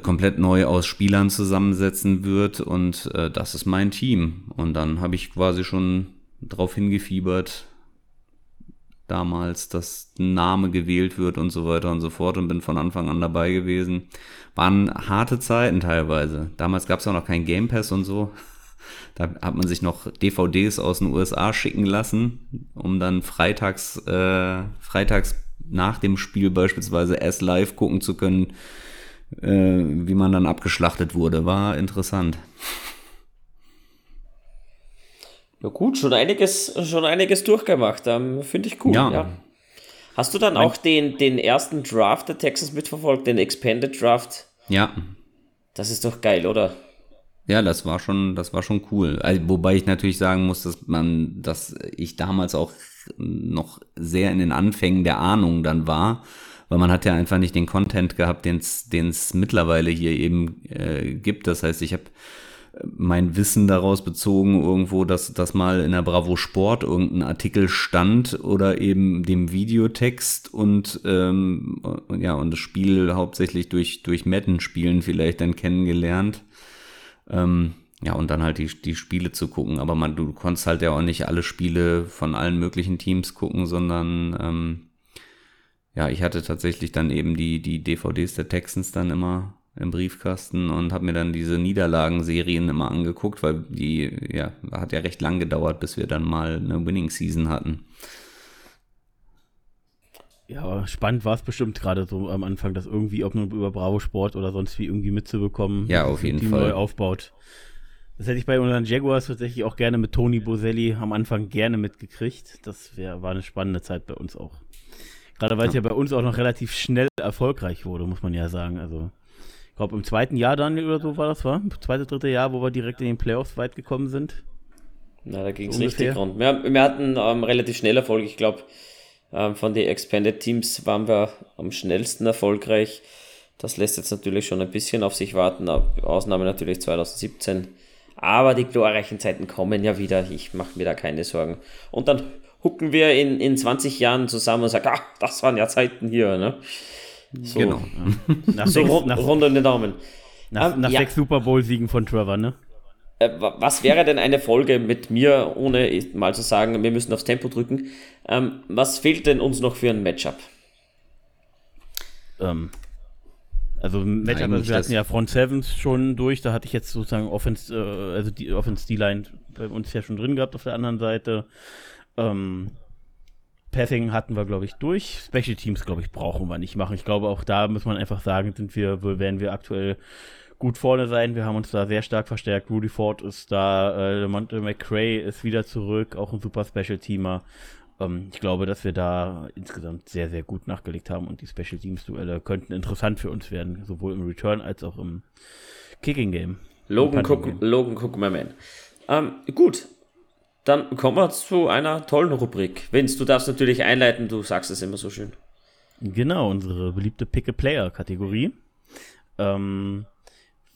komplett neu aus Spielern zusammensetzen wird und äh, das ist mein Team. Und dann habe ich quasi schon darauf hingefiebert, damals, dass ein Name gewählt wird und so weiter und so fort und bin von Anfang an dabei gewesen. Waren harte Zeiten teilweise. Damals gab es auch noch kein Game Pass und so. Da hat man sich noch DVDs aus den USA schicken lassen, um dann freitags, äh, freitags nach dem Spiel beispielsweise erst live gucken zu können, äh, wie man dann abgeschlachtet wurde. War interessant. Ja gut, schon einiges, schon einiges durchgemacht. Ähm, Finde ich cool. Ja. ja. Hast du dann auch den, den ersten Draft der Texas mitverfolgt, den Expanded Draft? Ja. Das ist doch geil, oder? Ja, das war schon, das war schon cool. Also, wobei ich natürlich sagen muss, dass man, dass ich damals auch noch sehr in den Anfängen der Ahnung dann war weil man hat ja einfach nicht den Content gehabt, den es mittlerweile hier eben äh, gibt. Das heißt, ich habe äh, mein Wissen daraus bezogen irgendwo, dass, dass mal in der Bravo Sport irgendein Artikel stand oder eben dem Videotext und ähm, ja und das Spiel hauptsächlich durch durch Madden spielen vielleicht dann kennengelernt. Ähm, ja, und dann halt die, die Spiele zu gucken. Aber man, du konntest halt ja auch nicht alle Spiele von allen möglichen Teams gucken, sondern ähm, ja, ich hatte tatsächlich dann eben die, die DVDs der Texans dann immer im Briefkasten und habe mir dann diese Niederlagenserien immer angeguckt, weil die, ja, hat ja recht lang gedauert, bis wir dann mal eine Winning Season hatten. Ja, spannend war es bestimmt gerade so am Anfang, das irgendwie, ob nur über Bravo Sport oder sonst wie irgendwie mitzubekommen. Ja, auf jeden Fall. Neu aufbaut. Das hätte ich bei unseren Jaguars tatsächlich auch gerne mit Tony Boselli am Anfang gerne mitgekriegt. Das wär, war eine spannende Zeit bei uns auch. Gerade weil es ja. ja bei uns auch noch relativ schnell erfolgreich wurde, muss man ja sagen. Also, ich glaube, im zweiten Jahr dann oder so war das, war? Zweite, dritte Jahr, wo wir direkt in den Playoffs weit gekommen sind. Na, da ging es so richtig rund. Wir, wir hatten ähm, relativ schnell Erfolg. Ich glaube, ähm, von den Expanded Teams waren wir am schnellsten erfolgreich. Das lässt jetzt natürlich schon ein bisschen auf sich warten. Ausnahme natürlich 2017. Aber die glorreichen Zeiten kommen ja wieder. Ich mache mir da keine Sorgen. Und dann hucken wir in, in 20 Jahren zusammen und sagen, ach, das waren ja Zeiten hier, ne? So, genau. nach so sechs, nach, rund um den Daumen. Nach, ähm, nach ja. sechs Super Bowl-Siegen von Trevor, ne? Äh, was wäre denn eine Folge mit mir, ohne mal zu sagen, wir müssen aufs Tempo drücken? Ähm, was fehlt denn uns noch für ein Matchup? Ähm, also Matchup, also wir hatten ja Front Sevens schon durch, da hatte ich jetzt sozusagen Offense, äh, also die Offense D-Line bei uns ja schon drin gehabt auf der anderen Seite. Ähm, Passing hatten wir, glaube ich, durch. Special Teams, glaube ich, brauchen wir nicht machen. Ich glaube, auch da muss man einfach sagen, sind wir, werden wir aktuell gut vorne sein. Wir haben uns da sehr stark verstärkt. Rudy Ford ist da, äh, Monte McCray ist wieder zurück, auch ein super Special Teamer. Ähm, ich glaube, dass wir da insgesamt sehr, sehr gut nachgelegt haben und die Special Teams Duelle könnten interessant für uns werden, sowohl im Return als auch im Kicking Game. Logan Cook, Logan Cook, my man. Ähm, gut, dann kommen wir zu einer tollen Rubrik. Vince, du darfst natürlich einleiten, du sagst es immer so schön. Genau, unsere beliebte Pick-a-Player-Kategorie. Ähm,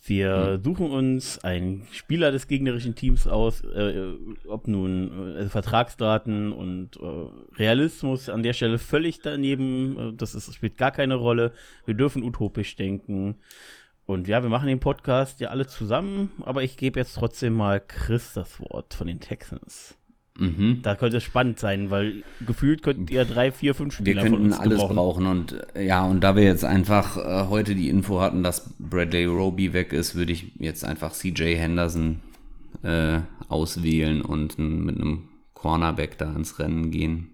wir hm. suchen uns einen Spieler des gegnerischen Teams aus, äh, ob nun äh, Vertragsdaten und äh, Realismus an der Stelle völlig daneben. Äh, das ist, spielt gar keine Rolle. Wir dürfen utopisch denken. Und ja, wir machen den Podcast ja alle zusammen, aber ich gebe jetzt trotzdem mal Chris das Wort von den Texans. Mhm. Da könnte es spannend sein, weil gefühlt könnten ihr drei, vier, fünf Spieler Wir könnten alles gebrauchen. brauchen und ja, und da wir jetzt einfach äh, heute die Info hatten, dass Bradley Roby weg ist, würde ich jetzt einfach CJ Henderson äh, auswählen und mit einem Cornerback da ins Rennen gehen.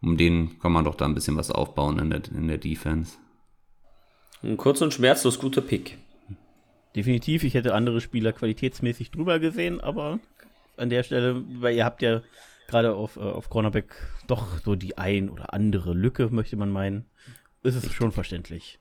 um den kann man doch da ein bisschen was aufbauen in der, in der Defense. Ein kurz und schmerzlos guter Pick. Definitiv, ich hätte andere Spieler qualitätsmäßig drüber gesehen, aber an der Stelle, weil ihr habt ja gerade auf, äh, auf Cornerback doch so die ein oder andere Lücke, möchte man meinen, ist es schon verständlich.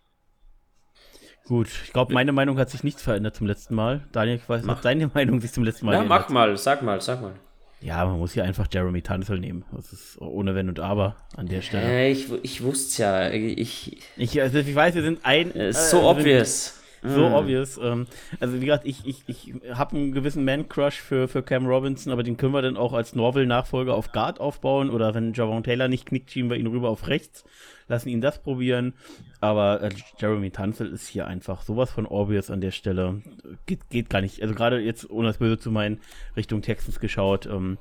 Gut, ich glaube, meine Meinung hat sich nichts verändert zum letzten Mal. Daniel, ich weiß, hat deine Meinung sich zum letzten Mal Ja, geändert? mach mal, sag mal, sag mal. Ja, man muss hier einfach Jeremy Tunzel nehmen. Das ist ohne Wenn und Aber an der Stelle. Äh, ich, ich wusste ja, ich, Ich, also ich weiß, wir sind ein. äh, äh, ist so obvious. So obvious. Ähm, also wie gesagt, ich, ich, ich habe einen gewissen Man-Crush für, für Cam Robinson, aber den können wir dann auch als Norvel-Nachfolger auf Guard aufbauen oder wenn Javon Taylor nicht knickt, schieben wir ihn rüber auf rechts, lassen ihn das probieren. Aber äh, Jeremy Tunzel ist hier einfach sowas von obvious an der Stelle. Geht, geht gar nicht. Also gerade jetzt, ohne das Böse zu meinen, Richtung Texans geschaut, ähm,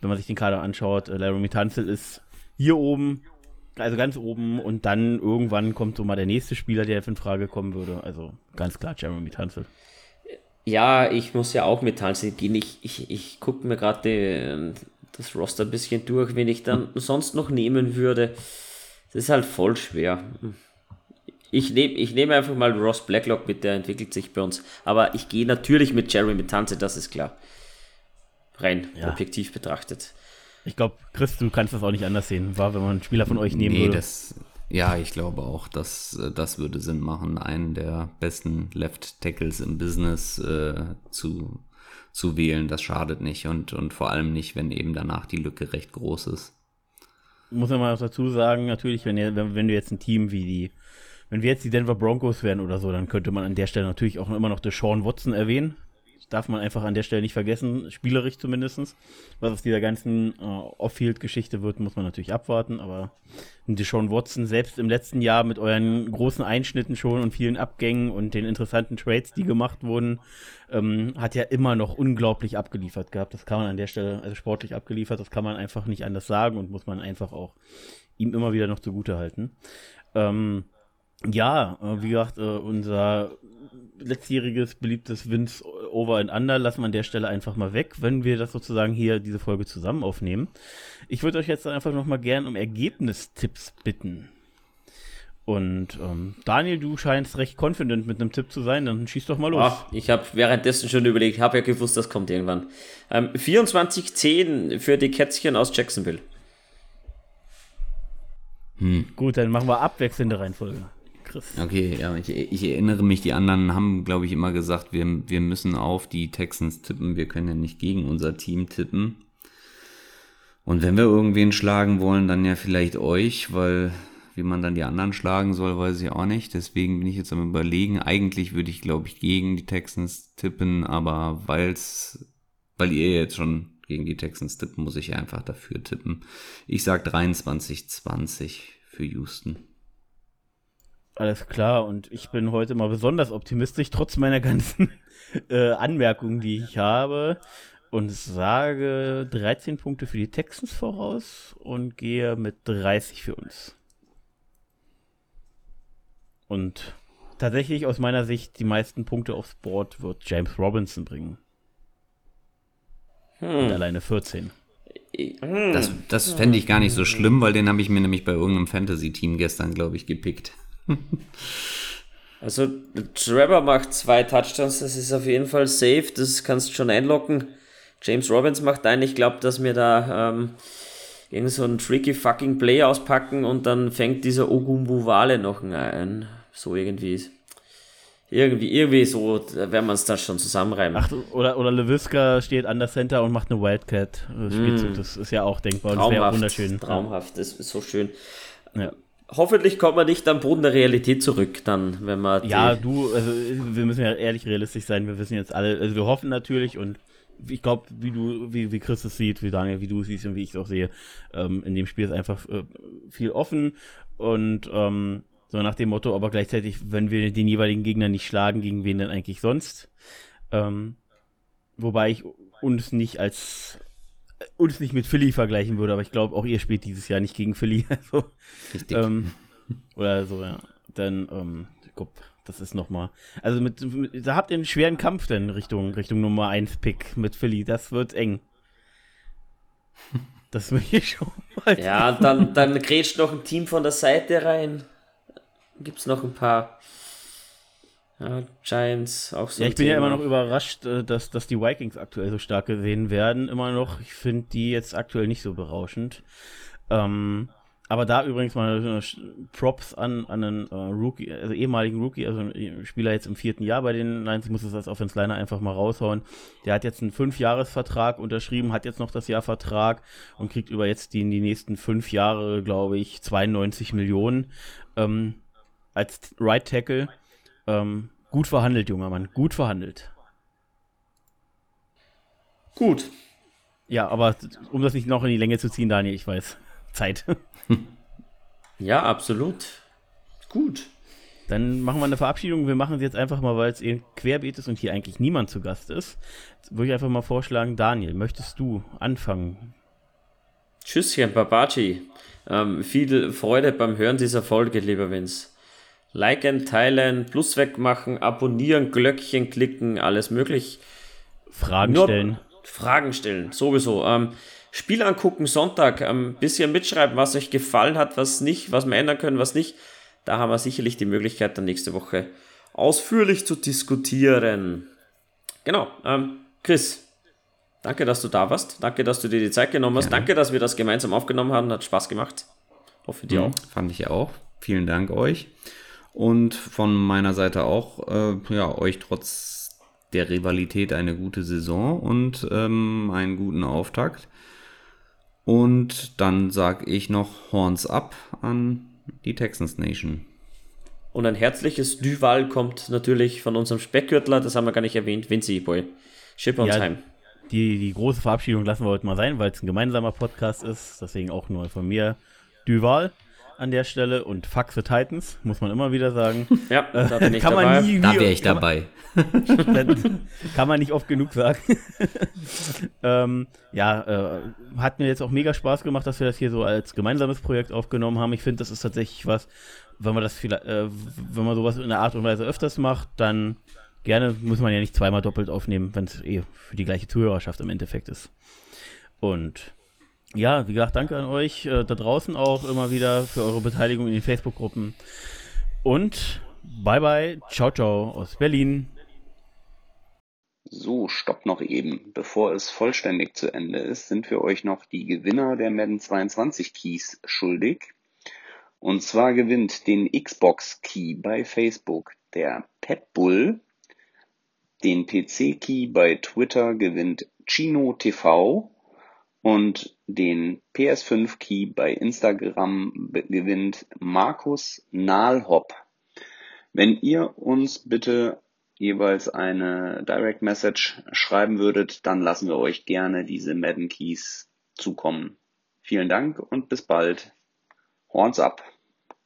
wenn man sich den Kader anschaut, äh, Jeremy Tunzel ist hier oben, also ganz oben und dann irgendwann kommt so mal der nächste Spieler, der in Frage kommen würde. Also ganz klar Jeremy Tunzel. Ja, ich muss ja auch mit Tanzen gehen. Ich, ich, ich gucke mir gerade das Roster ein bisschen durch, wen ich dann sonst noch nehmen würde. Das ist halt voll schwer. Ich nehme ich nehm einfach mal Ross Blacklock mit, der entwickelt sich bei uns. Aber ich gehe natürlich mit Jeremy Tanze, das ist klar. Rein Ja. objektiv betrachtet. Ich glaube, Chris, du kannst das auch nicht anders sehen, war, wenn man einen Spieler von euch nehmen Nee, würde. das, ja, ich glaube auch, dass äh, das würde Sinn machen, einen der besten Left Tackles im Business äh, zu, zu wählen. Das schadet nicht und, und vor allem nicht, wenn eben danach die Lücke recht groß ist. Muss man mal dazu sagen, natürlich, wenn, ihr, wenn, wenn du jetzt ein Team wie die, wenn wir jetzt die Denver Broncos wären oder so, dann könnte man an der Stelle natürlich auch immer noch Deshaun Watson erwähnen. Darf man einfach an der Stelle nicht vergessen, spielerisch zumindest. Was aus dieser ganzen äh, Off-Field-Geschichte wird, muss man natürlich abwarten, aber Deshaun Watson, selbst im letzten Jahr mit euren großen Einschnitten schon und vielen Abgängen und den interessanten Trades, die gemacht wurden, ähm, hat ja immer noch unglaublich abgeliefert gehabt. Das kann man an der Stelle, also sportlich abgeliefert, das kann man einfach nicht anders sagen und muss man einfach auch ihm immer wieder noch zugute halten. Ähm, ja, äh, wie gesagt, äh, unser letztjähriges beliebtes Vince Over and Under lassen wir an der Stelle einfach mal weg, wenn wir das sozusagen hier diese Folge zusammen aufnehmen. Ich würde euch jetzt einfach noch mal gern um Ergebnistipps bitten. Und ähm, Daniel, du scheinst recht confident mit einem Tipp zu sein, dann schieß doch mal los. Ah, ich habe währenddessen schon überlegt, habe ja gewusst, das kommt irgendwann. Ähm, 24-10 für die Kätzchen aus Jacksonville. Gut, dann machen wir abwechselnde Reihenfolge. Chris. Okay, ja, ich, ich erinnere mich, die anderen haben, glaube ich, immer gesagt, wir, wir müssen auf die Texans tippen. Wir können ja nicht gegen unser Team tippen. Und wenn wir irgendwen schlagen wollen, dann ja vielleicht euch, weil wie man dann die anderen schlagen soll, weiß ich auch nicht. Deswegen bin ich jetzt am überlegen. Eigentlich würde ich, glaube ich, gegen die Texans tippen, aber weil's, weil ihr jetzt schon gegen die Texans tippt, muss ich einfach dafür tippen. Ich sag 23-20 für Houston. Alles klar, und ich bin heute mal besonders optimistisch, trotz meiner ganzen äh, Anmerkungen, die ich habe. Und sage 13 Punkte für die Texans voraus und gehe mit 30 für uns. Und tatsächlich aus meiner Sicht die meisten Punkte aufs Board wird James Robinson bringen. Und alleine 14. Das, das fände ich gar nicht so schlimm, weil den habe ich mir nämlich bei irgendeinem Fantasy-Team gestern, glaube ich, gepickt. Also Trevor macht zwei Touchdowns, das ist auf jeden Fall safe, das kannst du schon einlocken. James Robbins macht einen, ich glaube, dass wir da ähm, irgend so ein tricky fucking Play auspacken und dann fängt dieser Ogumbuwale noch ein. So irgendwie. Irgendwie, irgendwie so, da werden wir uns das schon zusammenreimen. Ach, oder, oder LeVisca steht an der Center und macht eine Wildcat. äh, Spielzug. Das ist ja auch denkbar. und Das wäre traumhaft, wunderschön. traumhaft, das ist so schön. Ja. Hoffentlich kommt man nicht am Boden der Realität zurück, dann, wenn man Ja, du, also wir müssen ja ehrlich realistisch sein. Wir wissen jetzt alle, also wir hoffen natürlich und ich glaube, wie du, wie, wie Chris es sieht, wie Daniel, wie du es siehst und wie ich es auch sehe, ähm, in dem Spiel ist einfach äh, viel offen und ähm, so nach dem Motto, aber gleichzeitig, wenn wir den jeweiligen Gegner nicht schlagen, gegen wen denn eigentlich sonst? Ähm, wobei ich uns nicht als uns nicht mit Philly vergleichen würde, aber ich glaube, auch ihr spielt dieses Jahr nicht gegen Philly. Also, Richtig. ähm, oder so, ja. Dann, ähm, glaub, das ist nochmal. Also mit, mit, da habt ihr einen schweren Kampf denn Richtung, Richtung Nummer 1 Pick mit Philly. Das wird eng. Das will ich schon mal. Ja, dann, dann grätscht noch ein Team von der Seite rein. Gibt es noch ein paar. Ja, Giants, auch so. Ja, ich bin Thema. ja immer noch überrascht, äh, dass, dass die Vikings aktuell so stark gesehen werden. Immer noch. Ich finde die jetzt aktuell nicht so berauschend. Ähm, aber da übrigens mal Props an, an einen äh, Rookie, also ehemaligen Rookie, also einen Spieler jetzt im vierten Jahr bei den Lions. Ich muss das als Offense Liner einfach mal raushauen. Der hat jetzt einen Fünfjahresvertrag unterschrieben, hat jetzt noch das Jahr Vertrag und kriegt über jetzt die, in die nächsten fünf Jahre, glaube ich, 92 Millionen ähm, als Right Tackle. Ähm, gut verhandelt, junger Mann, gut verhandelt. Gut. Ja, aber um das nicht noch in die Länge zu ziehen, Daniel, ich weiß. Zeit. ja, absolut. Gut. Dann machen wir eine Verabschiedung. Wir machen sie jetzt einfach mal, weil es eben querbeet ist und hier eigentlich niemand zu Gast ist. Würde ich einfach mal vorschlagen, Daniel, möchtest du anfangen? Tschüsschen, Babaji. Ähm, viel Freude beim Hören dieser Folge, lieber Vince. Liken, teilen, Plus wegmachen, abonnieren, Glöckchen klicken, alles möglich. Fragen Nur stellen. Fragen stellen, sowieso. Ähm, Spiel angucken, Sonntag, ein ähm, bisschen mitschreiben, was euch gefallen hat, was nicht, was wir ändern können, was nicht. Da haben wir sicherlich die Möglichkeit, dann nächste Woche ausführlich zu diskutieren. Genau, ähm, Chris, danke, dass du da warst. Danke, dass du dir die Zeit genommen hast. Gerne. Danke, dass wir das gemeinsam aufgenommen haben. Hat Spaß gemacht. Hoffe dir ja, auch. Fand ich auch. Vielen Dank euch. Und von meiner Seite auch, äh, ja, euch trotz der Rivalität eine gute Saison und ähm, einen guten Auftakt. Und dann sage ich noch Horns ab an die Texans Nation. Und ein herzliches Duval kommt natürlich von unserem Speckgürtler, das haben wir gar nicht erwähnt, Vinci Boy. Schippe uns ja, heim. Die, die große Verabschiedung lassen wir heute mal sein, weil es ein gemeinsamer Podcast ist. Deswegen auch nur von mir Duval an der Stelle und Fuck the Titans, muss man immer wieder sagen. Ja, da bin ich kann dabei. Man nie, da wäre ich dabei. Man, kann man nicht oft genug sagen. ähm, ja, äh, hat mir jetzt auch mega Spaß gemacht, dass wir das hier so als gemeinsames Projekt aufgenommen haben. Ich finde, das ist tatsächlich was, wenn man das vielleicht, äh, wenn man sowas in der Art und Weise öfters macht, dann gerne muss man ja nicht zweimal doppelt aufnehmen, wenn es eh für die gleiche Zuhörerschaft im Endeffekt ist. Und ja, wie gesagt, danke an euch äh, da draußen auch immer wieder für eure Beteiligung in den Facebook-Gruppen. Und bye bye, ciao, ciao aus Berlin. So, stopp noch eben. Bevor es vollständig zu Ende ist, sind wir euch noch die Gewinner der Madden 22 Keys schuldig. Und zwar gewinnt den Xbox Key bei Facebook der Petbull. Den PC Key bei Twitter gewinnt Chino TV und den PS5 Key bei Instagram gewinnt Markus Nahlhopp. Wenn ihr uns bitte jeweils eine Direct Message schreiben würdet, dann lassen wir euch gerne diese Madden Keys zukommen. Vielen Dank und bis bald. Horns ab.